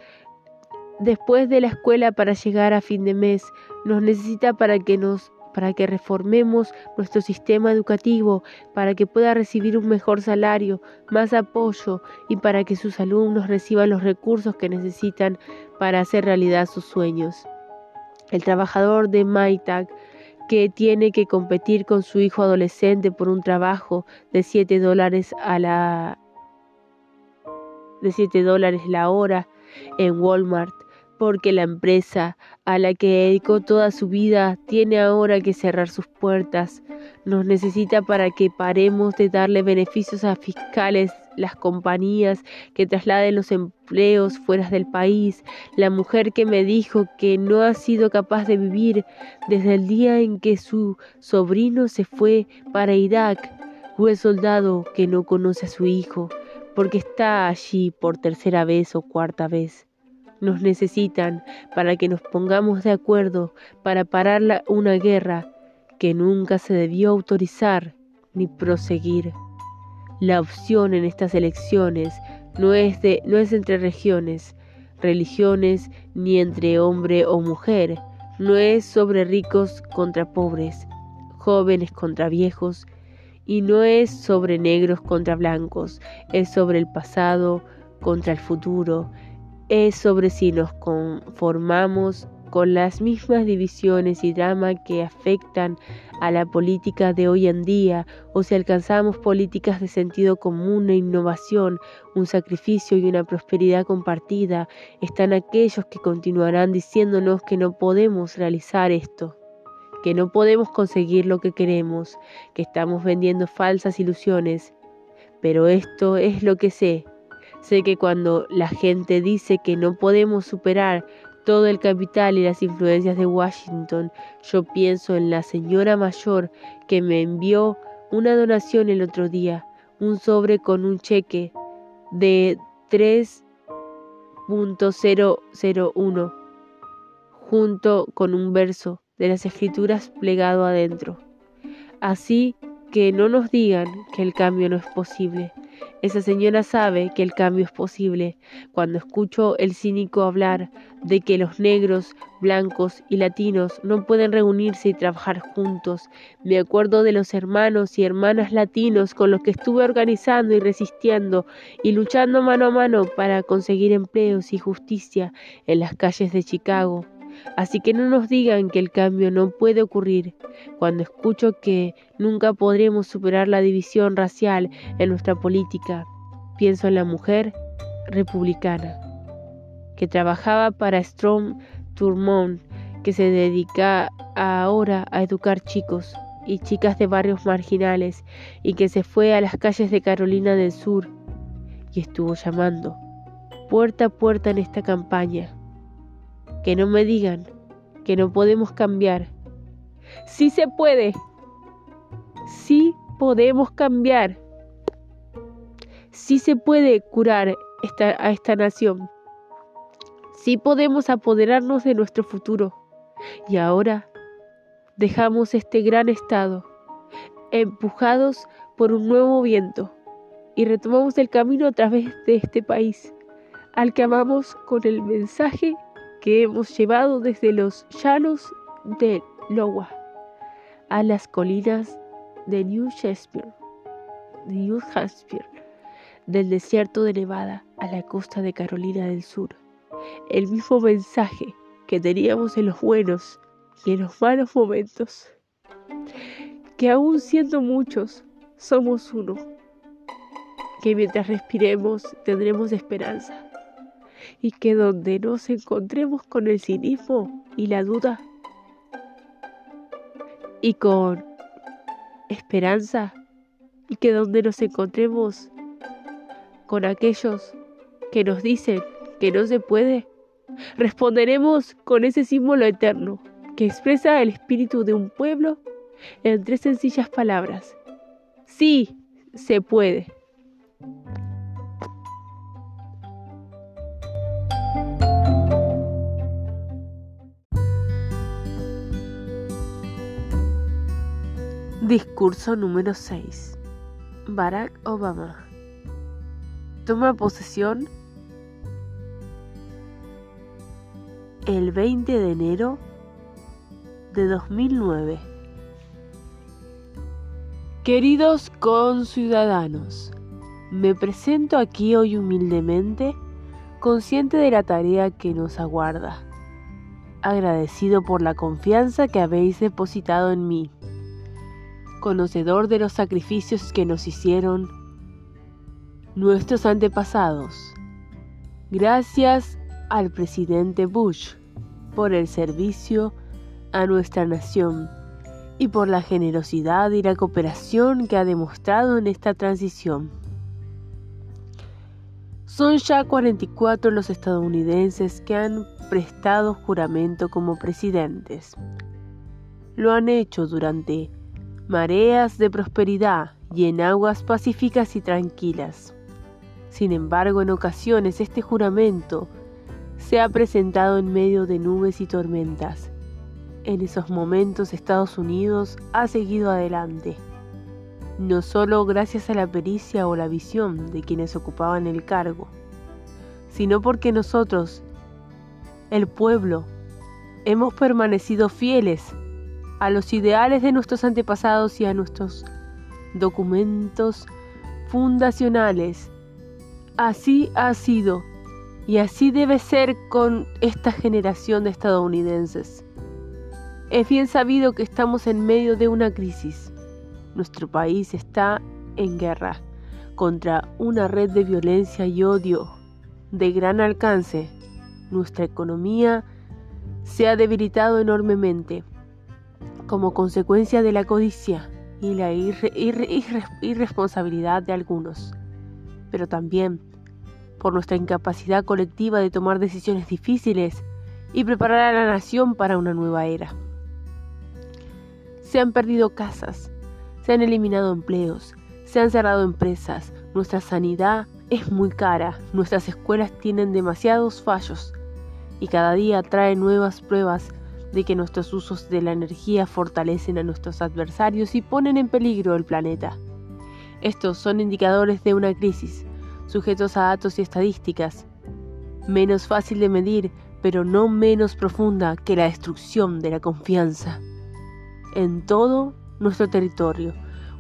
A: después de la escuela para llegar a fin de mes, nos necesita para que nos para que reformemos nuestro sistema educativo, para que pueda recibir un mejor salario, más apoyo y para que sus alumnos reciban los recursos que necesitan para hacer realidad sus sueños. El trabajador de Maytag que tiene que competir con su hijo adolescente por un trabajo de 7 dólares a la de 7 dólares la hora en Walmart porque la empresa a la que dedicó toda su vida tiene ahora que cerrar sus puertas. Nos necesita para que paremos de darle beneficios a fiscales, las compañías que trasladen los empleos fuera del país, la mujer que me dijo que no ha sido capaz de vivir desde el día en que su sobrino se fue para Irak, o el soldado que no conoce a su hijo, porque está allí por tercera vez o cuarta vez nos necesitan para que nos pongamos de acuerdo para parar una guerra que nunca se debió autorizar ni proseguir. La opción en estas elecciones. No es, de, no es entre regiones, religiones, ni entre hombre o mujer, no es sobre ricos contra pobres, jóvenes contra viejos, y no es sobre negros contra blancos, es sobre el pasado contra el futuro, es sobre si nos conformamos con las mismas divisiones y drama que afectan a la política de hoy en día o si alcanzamos políticas de sentido común e innovación, un sacrificio y una prosperidad compartida, están aquellos que continuarán diciéndonos que no podemos realizar esto, que no podemos conseguir lo que queremos, que estamos vendiendo falsas ilusiones. Pero esto es lo que sé, Sé que cuando la gente dice que no podemos superar todo el capital y las influencias de Washington, yo pienso en la señora mayor que me envió una donación el otro día, un sobre con un cheque de 3.001 junto con un verso de las escrituras plegado adentro. Así que no nos digan que el cambio no es posible. Esa señora sabe que el cambio es posible. Cuando escucho el cínico hablar de que los negros, blancos y latinos no pueden reunirse y trabajar juntos, me acuerdo de los hermanos y hermanas latinos con los que estuve organizando y resistiendo y luchando mano a mano para conseguir empleos y justicia en las calles de Chicago. Así que no nos digan que el cambio no puede ocurrir. Cuando escucho que nunca podremos superar la división racial en nuestra política, pienso en la mujer republicana que trabajaba para Strom Turmont, que se dedica ahora a educar chicos y chicas de barrios marginales y que se fue a las calles de Carolina del Sur y estuvo llamando puerta a puerta en esta campaña que no me digan que no podemos cambiar. Sí se puede. Sí podemos cambiar. Sí se puede curar a esta nación. Sí podemos apoderarnos de nuestro futuro. Y ahora dejamos este gran estado, empujados por un nuevo viento, y retomamos el camino a través de este país, al que amamos con el mensaje que hemos llevado desde los llanos de Iowa a las colinas de New Hampshire, New Hampshire, del desierto de Nevada a la costa de Carolina del Sur. El mismo mensaje que teníamos en los buenos y en los malos momentos. Que aún siendo muchos, somos uno. Que mientras respiremos tendremos esperanza y que donde nos encontremos con el cinismo y la duda y con esperanza y que donde nos encontremos con aquellos que nos dicen que no se puede, responderemos con ese símbolo eterno que expresa el espíritu de un pueblo en tres sencillas palabras. Sí, se puede. Discurso número 6. Barack Obama. Toma posesión el 20 de enero de 2009. Queridos conciudadanos, me presento aquí hoy humildemente, consciente de la tarea que nos aguarda, agradecido por la confianza que habéis depositado en mí, conocedor de los sacrificios que nos hicieron nuestros antepasados. Gracias al presidente Bush por el servicio a nuestra nación y por la generosidad y la cooperación que ha demostrado en esta transición. Son ya 44 los estadounidenses que han prestado juramento como presidentes. Lo han hecho durante mareas de prosperidad y en aguas pacíficas y tranquilas. Sin embargo, en ocasiones este juramento se ha presentado en medio de nubes y tormentas. En esos momentos Estados Unidos ha seguido adelante, no solo gracias a la pericia o la visión de quienes ocupaban el cargo, sino porque nosotros, el pueblo, hemos permanecido fieles a los ideales de nuestros antepasados y a nuestros documentos fundacionales. Así ha sido y así debe ser con esta generación de estadounidenses. Es bien sabido que estamos en medio de una crisis. Nuestro país está en guerra contra una red de violencia y odio de gran alcance. Nuestra economía se ha debilitado enormemente como consecuencia de la codicia y la irresponsabilidad de algunos, pero también por nuestra incapacidad colectiva de tomar decisiones difíciles y preparar a la nación para una nueva era. Se han perdido casas, se han eliminado empleos, se han cerrado empresas, nuestra sanidad es muy cara, nuestras escuelas tienen demasiados fallos y cada día trae nuevas pruebas de que nuestros usos de la energía fortalecen a nuestros adversarios y ponen en peligro el planeta. Estos son indicadores de una crisis sujetos a datos y estadísticas, menos fácil de medir, pero no menos profunda que la destrucción de la confianza. En todo nuestro territorio,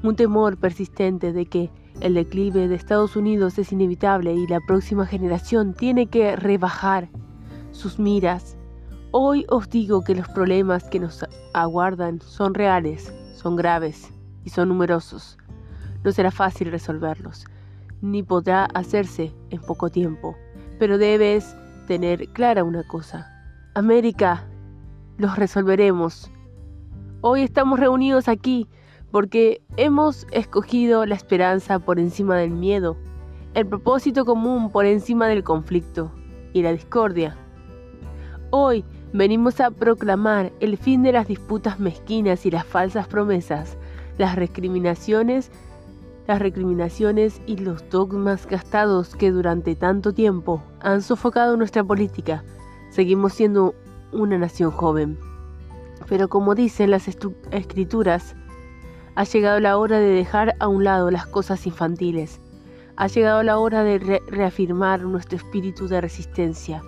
A: un temor persistente de que el declive de Estados Unidos es inevitable y la próxima generación tiene que rebajar sus miras. Hoy os digo que los problemas que nos aguardan son reales, son graves y son numerosos. No será fácil resolverlos, ni podrá hacerse en poco tiempo. Pero debes tener clara una cosa. América, los resolveremos. Hoy estamos reunidos aquí porque hemos escogido la esperanza por encima del miedo, el propósito común por encima del conflicto y la discordia. Hoy venimos a proclamar el fin de las disputas mezquinas y las falsas promesas, las recriminaciones las recriminaciones y los dogmas gastados que durante tanto tiempo han sofocado nuestra política. Seguimos siendo una nación joven. Pero como dicen las escrituras, ha llegado la hora de dejar a un lado las cosas infantiles. Ha llegado la hora de reafirmar nuestro espíritu de resistencia,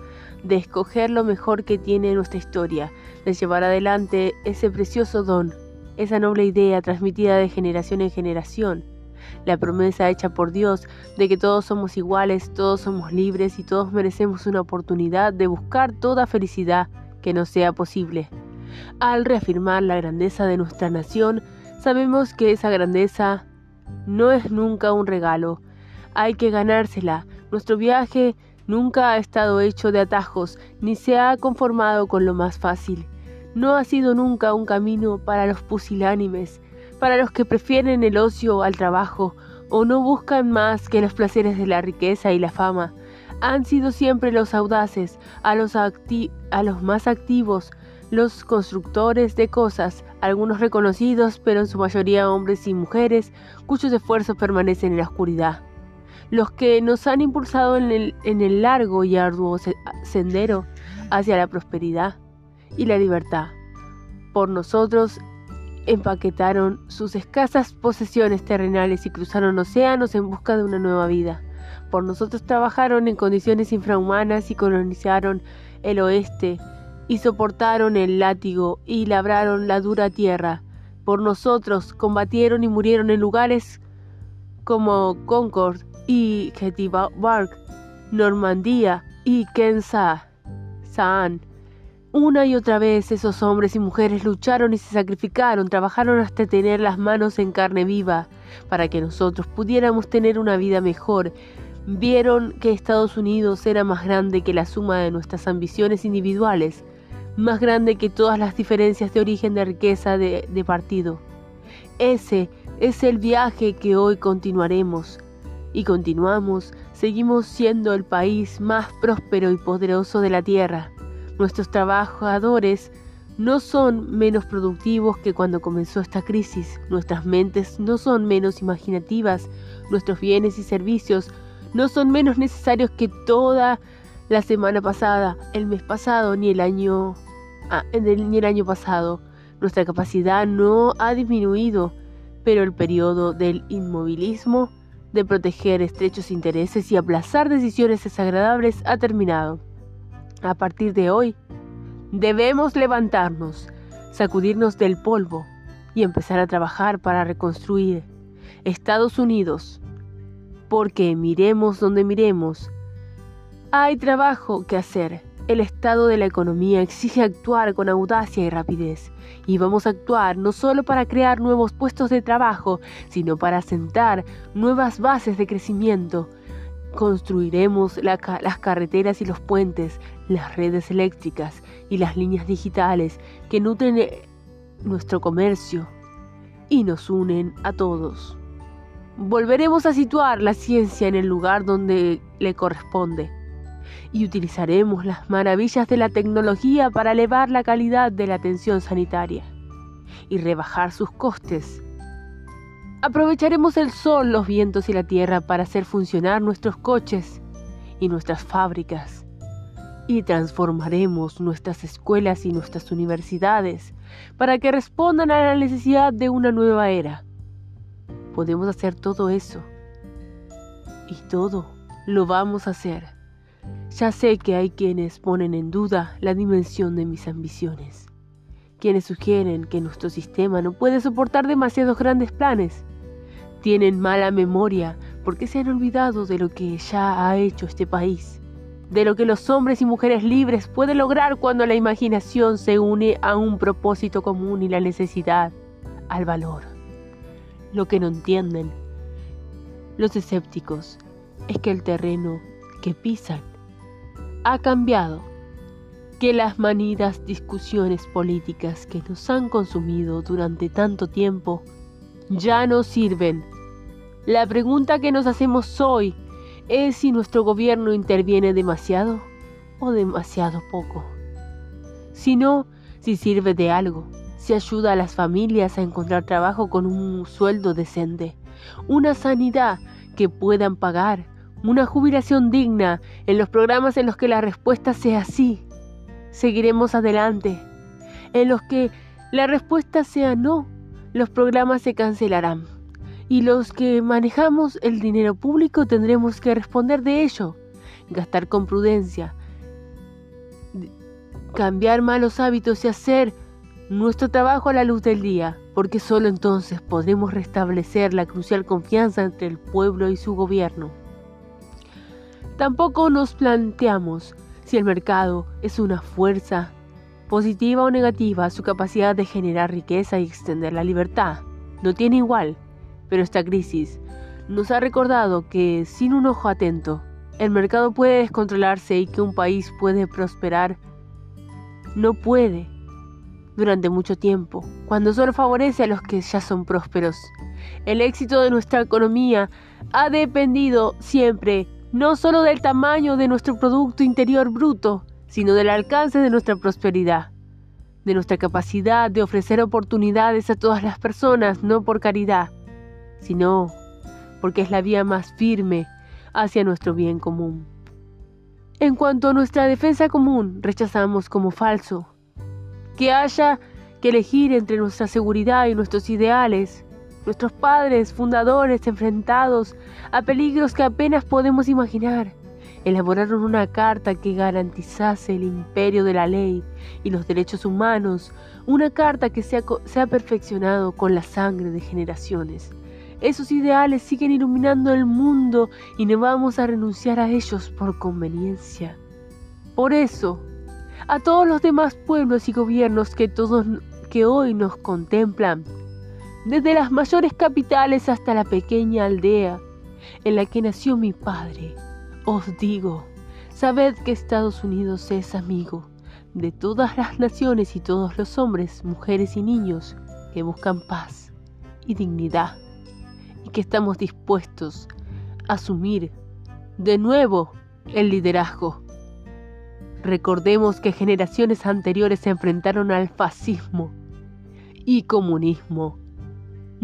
A: de escoger lo mejor que tiene nuestra historia, de llevar adelante ese precioso don, esa noble idea transmitida de generación en generación, la promesa hecha por Dios de que todos somos iguales, todos somos libres y todos merecemos una oportunidad de buscar toda felicidad que nos sea posible. Al reafirmar la grandeza de nuestra nación, sabemos que esa grandeza no es nunca un regalo, hay que ganársela. Nuestro viaje nunca ha estado hecho de atajos, ni se ha conformado con lo más fácil. No ha sido nunca un camino para los pusilánimes, para los que prefieren el ocio al trabajo o no buscan más que los placeres de la riqueza y la fama. Han sido siempre los audaces, a los, más activos, los constructores de cosas, algunos reconocidos, pero en su mayoría hombres y mujeres, cuyos esfuerzos permanecen en la oscuridad. Los que nos han impulsado en el, largo y arduo sendero hacia la prosperidad y la libertad. Por nosotros empaquetaron sus escasas posesiones terrenales y cruzaron océanos en busca de una nueva vida. Por nosotros trabajaron en condiciones infrahumanas y colonizaron el oeste, y soportaron el látigo y labraron la dura tierra. Por nosotros combatieron y murieron en lugares como Concord y Gettysburg, Normandía y Kensa, Saan. Una y otra vez esos hombres y mujeres lucharon y se sacrificaron, trabajaron hasta tener las manos en carne viva, para que nosotros pudiéramos tener una vida mejor. Vieron que Estados Unidos era más grande que la suma de nuestras ambiciones individuales, más grande que todas las diferencias de origen de riqueza de partido. Ese es el viaje que hoy continuaremos. Y continuamos, seguimos siendo el país más próspero y poderoso de la Tierra. Nuestros trabajadores no son menos productivos que cuando comenzó esta crisis. Nuestras mentes no son menos imaginativas. Nuestros bienes y servicios no son menos necesarios que toda la semana pasada, el mes pasado, ni el año, ah, ni el año pasado. Nuestra capacidad no ha disminuido, pero el periodo del inmovilismo, de proteger estrechos intereses y aplazar decisiones desagradables ha terminado. A partir de hoy, debemos levantarnos, sacudirnos del polvo y empezar a trabajar para reconstruir Estados Unidos. Porque miremos donde miremos, hay trabajo que hacer. El estado de la economía exige actuar con audacia y rapidez. Y vamos a actuar no solo para crear nuevos puestos de trabajo, sino para sentar nuevas bases de crecimiento Construiremos las carreteras y los puentes, las redes eléctricas y las líneas digitales que nutren eh, nuestro comercio y nos unen a todos. Volveremos a situar la ciencia en el lugar donde le corresponde y utilizaremos las maravillas de la tecnología para elevar la calidad de la atención sanitaria y rebajar sus costes Aprovecharemos el sol, los vientos y la tierra para hacer funcionar nuestros coches y nuestras fábricas. Y transformaremos nuestras escuelas y nuestras universidades para que respondan a la necesidad de una nueva era. Podemos hacer todo eso. Y todo lo vamos a hacer. Ya sé que hay quienes ponen en duda la dimensión de mis ambiciones. Quienes sugieren que nuestro sistema no puede soportar demasiados grandes planes tienen mala memoria porque se han olvidado de lo que ya ha hecho este país, de lo que los hombres y mujeres libres pueden lograr cuando la imaginación se une a un propósito común y la necesidad al valor. Lo que no entienden los escépticos es que el terreno que pisan ha cambiado, que las manidas discusiones políticas que nos han consumido durante tanto tiempo ya no sirven la pregunta que nos hacemos hoy es si nuestro gobierno interviene demasiado o demasiado poco. Si no, si sirve de algo, si ayuda a las familias a encontrar trabajo con un sueldo decente, una sanidad que puedan pagar, una jubilación digna en los programas en los que la respuesta sea sí. Seguiremos adelante. En los que la respuesta sea no, los programas se cancelarán y los que manejamos el dinero público tendremos que responder de ello, gastar con prudencia, cambiar malos hábitos y hacer nuestro trabajo a la luz del día, porque solo entonces podremos restablecer la crucial confianza entre el pueblo y su gobierno. Tampoco nos planteamos si el mercado es una fuerza positiva o negativa, su capacidad de generar riqueza y extender la libertad. No tiene igual. Pero esta crisis nos ha recordado que sin un ojo atento, el mercado puede descontrolarse y que un país puede prosperar. No puede durante mucho tiempo, cuando solo favorece a los que ya son prósperos. El éxito de nuestra economía ha dependido siempre no solo del tamaño de nuestro Producto Interior Bruto, sino del alcance de nuestra prosperidad, de nuestra capacidad de ofrecer oportunidades a todas las personas, no por caridad, sino porque es la vía más firme hacia nuestro bien común. En cuanto a nuestra defensa común, rechazamos como falso que haya que elegir entre nuestra seguridad y nuestros ideales. Nuestros padres fundadores enfrentados a peligros que apenas podemos imaginar elaboraron una carta que garantizase el imperio de la ley y los derechos humanos, una carta que se ha, perfeccionado con la sangre de generaciones. Esos ideales siguen iluminando el mundo y no vamos a renunciar a ellos por conveniencia. Por eso, a todos los demás pueblos y gobiernos que, hoy nos contemplan, desde las mayores capitales hasta la pequeña aldea en la que nació mi padre, os digo, sabed que Estados Unidos es amigo de todas las naciones y todos los hombres, mujeres y niños que buscan paz y dignidad y que estamos dispuestos a asumir de nuevo el liderazgo. Recordemos que generaciones anteriores se enfrentaron al fascismo y comunismo,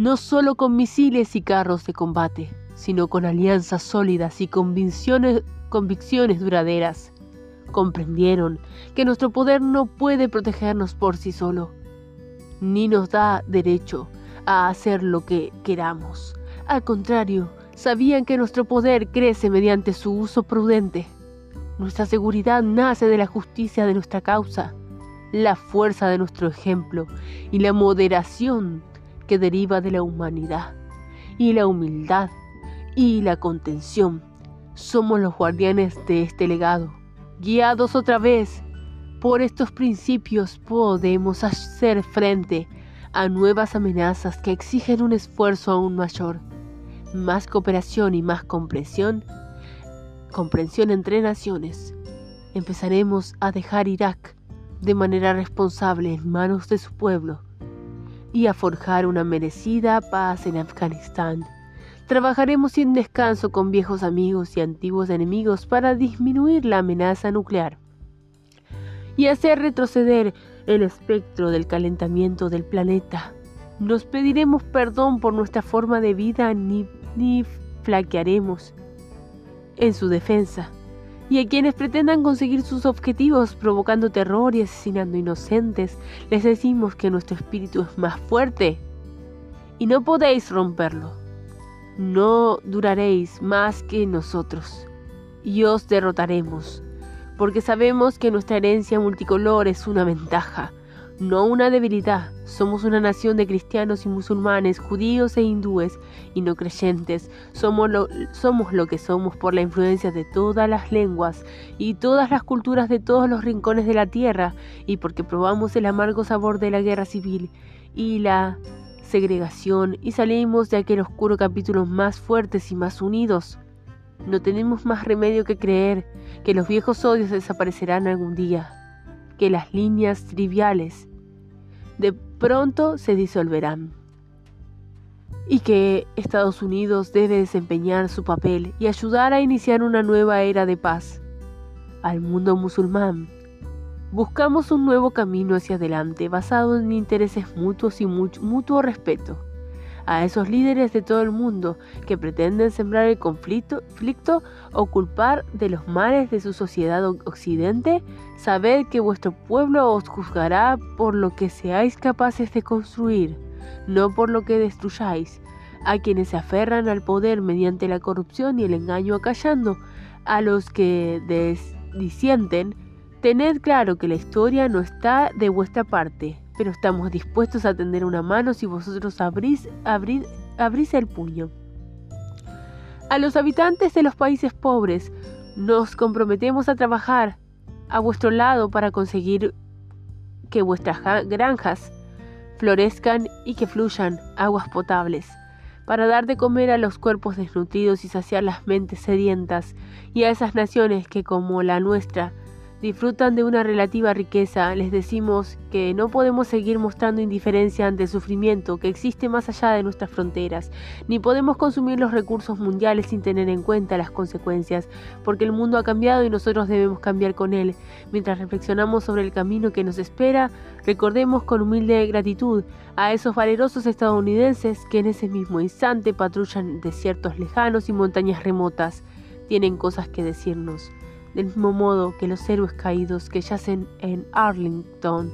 A: no solo con misiles y carros de combate, sino con alianzas sólidas y convicciones, convicciones duraderas. Comprendieron que nuestro poder no puede protegernos por sí solo, ni nos da derecho a hacer lo que queramos. Al contrario, sabían que nuestro poder crece mediante su uso prudente. Nuestra seguridad nace de la justicia de nuestra causa, la fuerza de nuestro ejemplo y la moderación que deriva de la humanidad y la humildad y la contención. Somos los guardianes de este legado. Guiados otra vez por estos principios podemos hacer frente a nuevas amenazas que exigen un esfuerzo aún mayor, más cooperación y más comprensión, comprensión entre naciones. Empezaremos a dejar Irak de manera responsable en manos de su pueblo y a forjar una merecida paz en Afganistán. Trabajaremos sin descanso con viejos amigos y antiguos enemigos para disminuir la amenaza nuclear y hacer retroceder el espectro del calentamiento del planeta. Nos pediremos perdón por nuestra forma de vida ni, ni flaquearemos en su defensa. Y a quienes pretendan conseguir sus objetivos provocando terror y asesinando inocentes, les decimos que nuestro espíritu es más fuerte y no podéis romperlo. No duraréis más que nosotros, y os derrotaremos, porque sabemos que nuestra herencia multicolor es una ventaja, no una debilidad. Somos una nación de cristianos y musulmanes, judíos e hindúes y no creyentes. Somos lo, somos lo que somos por la influencia de todas las lenguas y todas las culturas de todos los rincones de la tierra y porque probamos el amargo sabor de la guerra civil y la segregación y salimos de aquel oscuro capítulo más fuertes y más unidos. No tenemos más remedio que creer que los viejos odios desaparecerán algún día, que las líneas triviales de pronto se disolverán y que Estados Unidos debe desempeñar su papel y ayudar a iniciar una nueva era de paz al mundo musulmán Buscamos un nuevo camino hacia adelante basado en intereses mutuos y mutuo respeto. A esos líderes de todo el mundo que pretenden sembrar el conflicto, o culpar de los males de su sociedad occidente, sabed que vuestro pueblo os juzgará por lo que seáis capaces de construir, no por lo que destruyáis. A quienes se aferran al poder mediante la corrupción y el engaño acallando, a los que disienten, Tened claro que la historia no está de vuestra parte, pero estamos dispuestos a tender una mano si vosotros abrís, abrís el puño. A los habitantes de los países pobres, nos comprometemos a trabajar a vuestro lado para conseguir que vuestras granjas florezcan y que fluyan aguas potables, para dar de comer a los cuerpos desnutridos y saciar las mentes sedientas, y a esas naciones que, como la nuestra, disfrutan de una relativa riqueza, les decimos que no podemos seguir mostrando indiferencia ante el sufrimiento que existe más allá de nuestras fronteras, ni podemos consumir los recursos mundiales sin tener en cuenta las consecuencias, porque el mundo ha cambiado y nosotros debemos cambiar con él. Mientras reflexionamos sobre el camino que nos espera, recordemos con humilde gratitud a esos valerosos estadounidenses que en ese mismo instante patrullan desiertos lejanos y montañas remotas. Tienen cosas que decirnos del mismo modo que los héroes caídos que yacen en Arlington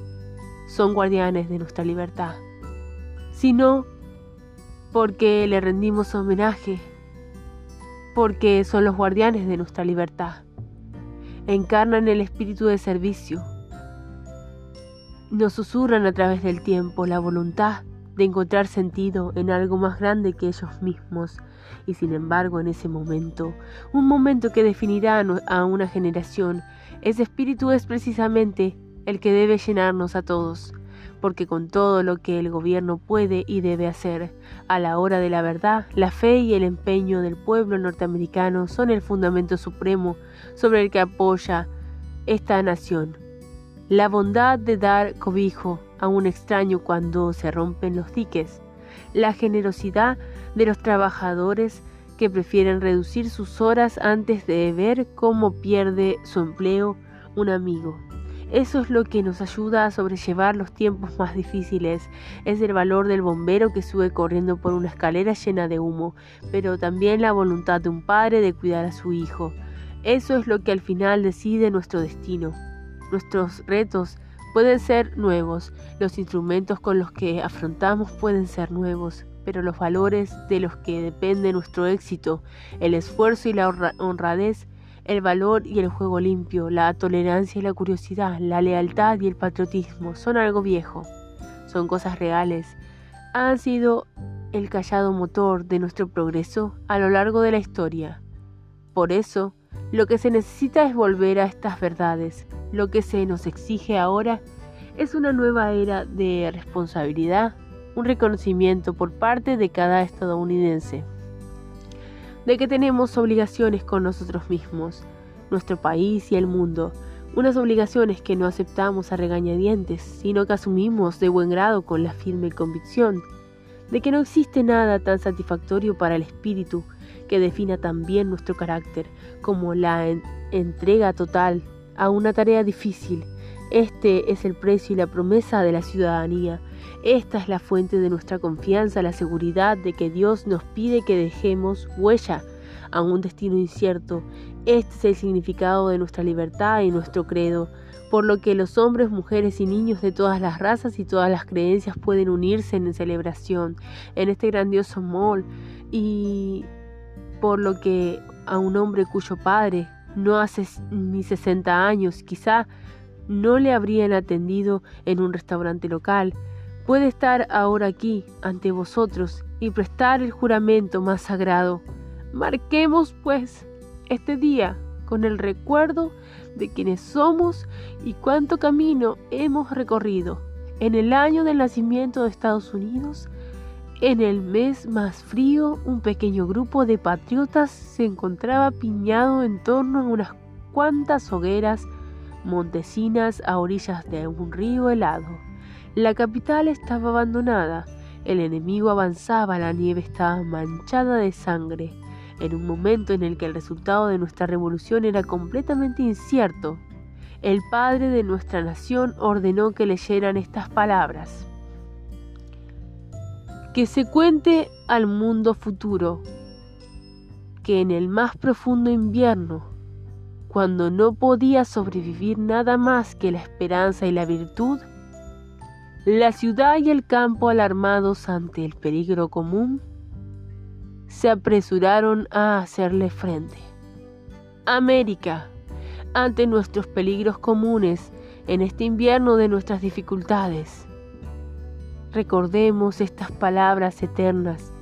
A: son guardianes de nuestra libertad, sino porque le rendimos homenaje, porque son los guardianes de nuestra libertad. Encarnan el espíritu de servicio, nos susurran a través del tiempo la voluntad de encontrar sentido en algo más grande que ellos mismos. Y sin embargo, en ese momento, un momento que definirá a una generación, ese espíritu es precisamente el que debe llenarnos a todos, porque con todo lo que el gobierno puede y debe hacer, a la hora de la verdad, la fe y el empeño del pueblo norteamericano son el fundamento supremo sobre el que apoya esta nación. La bondad de dar cobijo a un extraño cuando se rompen los diques, la generosidad de los trabajadores que prefieren reducir sus horas antes de ver cómo pierde su empleo un amigo. Eso es lo que nos ayuda a sobrellevar los tiempos más difíciles. Es el valor del bombero que sube corriendo por una escalera llena de humo, pero también la voluntad de un padre de cuidar a su hijo. Eso es lo que al final decide nuestro destino. Nuestros retos pueden ser nuevos, los instrumentos con los que afrontamos pueden ser nuevos, pero los valores de los que depende nuestro éxito, el esfuerzo y la honradez, el valor y el juego limpio, la tolerancia y la curiosidad, la lealtad y el patriotismo son algo viejo, son cosas reales, han sido el callado motor de nuestro progreso a lo largo de la historia. Por eso, lo que se necesita es volver a estas verdades. Lo que se nos exige ahora es una nueva era de responsabilidad, un reconocimiento por parte de cada estadounidense de que tenemos obligaciones con nosotros mismos, nuestro país y el mundo, unas obligaciones que no aceptamos a regañadientes, sino que asumimos de buen grado con la firme convicción de que no existe nada tan satisfactorio para el espíritu que defina también nuestro carácter como la entrega total a una tarea difícil. Este es el precio y la promesa de la ciudadanía. Esta es la fuente de nuestra confianza, la seguridad de que Dios nos pide que dejemos huella a un destino incierto. Este es el significado de nuestra libertad y nuestro credo, por lo que los hombres, mujeres y niños de todas las razas y todas las creencias pueden unirse en celebración en este grandioso mall y por lo que a un hombre cuyo padre no hace ni 60 años quizá no le habrían atendido en un restaurante local, puede estar ahora aquí ante vosotros y prestar el juramento más sagrado. Marquemos, pues, este día con el recuerdo de quienes somos y cuánto camino hemos recorrido. En el año del nacimiento de Estados Unidos, en el mes más frío, un pequeño grupo de patriotas se encontraba piñado en torno a unas cuantas hogueras montesinas a orillas de un río helado. La capital estaba abandonada, el enemigo avanzaba, la nieve estaba manchada de sangre, en un momento en el que el resultado de nuestra revolución era completamente incierto. El padre de nuestra nación ordenó que leyeran estas palabras que se cuente al mundo futuro que en el más profundo invierno, cuando no podía sobrevivir nada más que la esperanza y la virtud, la ciudad y el campo alarmados ante el peligro común, se apresuraron a hacerle frente. América, ante nuestros peligros comunes en este invierno de nuestras dificultades, Recordemos estas palabras eternas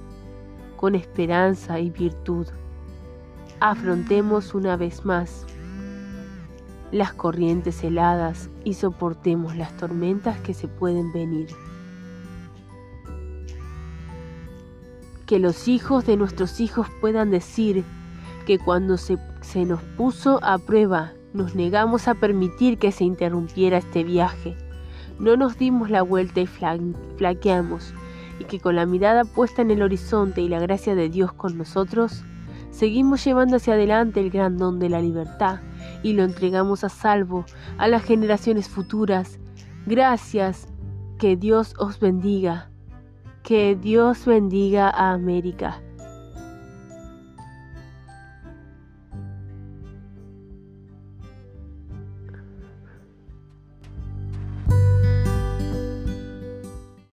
A: con esperanza y virtud. Afrontemos una vez más las corrientes heladas y soportemos las tormentas que se pueden venir. Que los hijos de nuestros hijos puedan decir que cuando se, se nos puso a prueba nos negamos a permitir que se interrumpiera este viaje no nos dimos la vuelta y flaqueamos, y que con la mirada puesta en el horizonte y la gracia de Dios con nosotros, seguimos llevando hacia adelante el gran don de la libertad y lo entregamos a salvo a las generaciones futuras. Gracias, que Dios os bendiga, que Dios bendiga a América.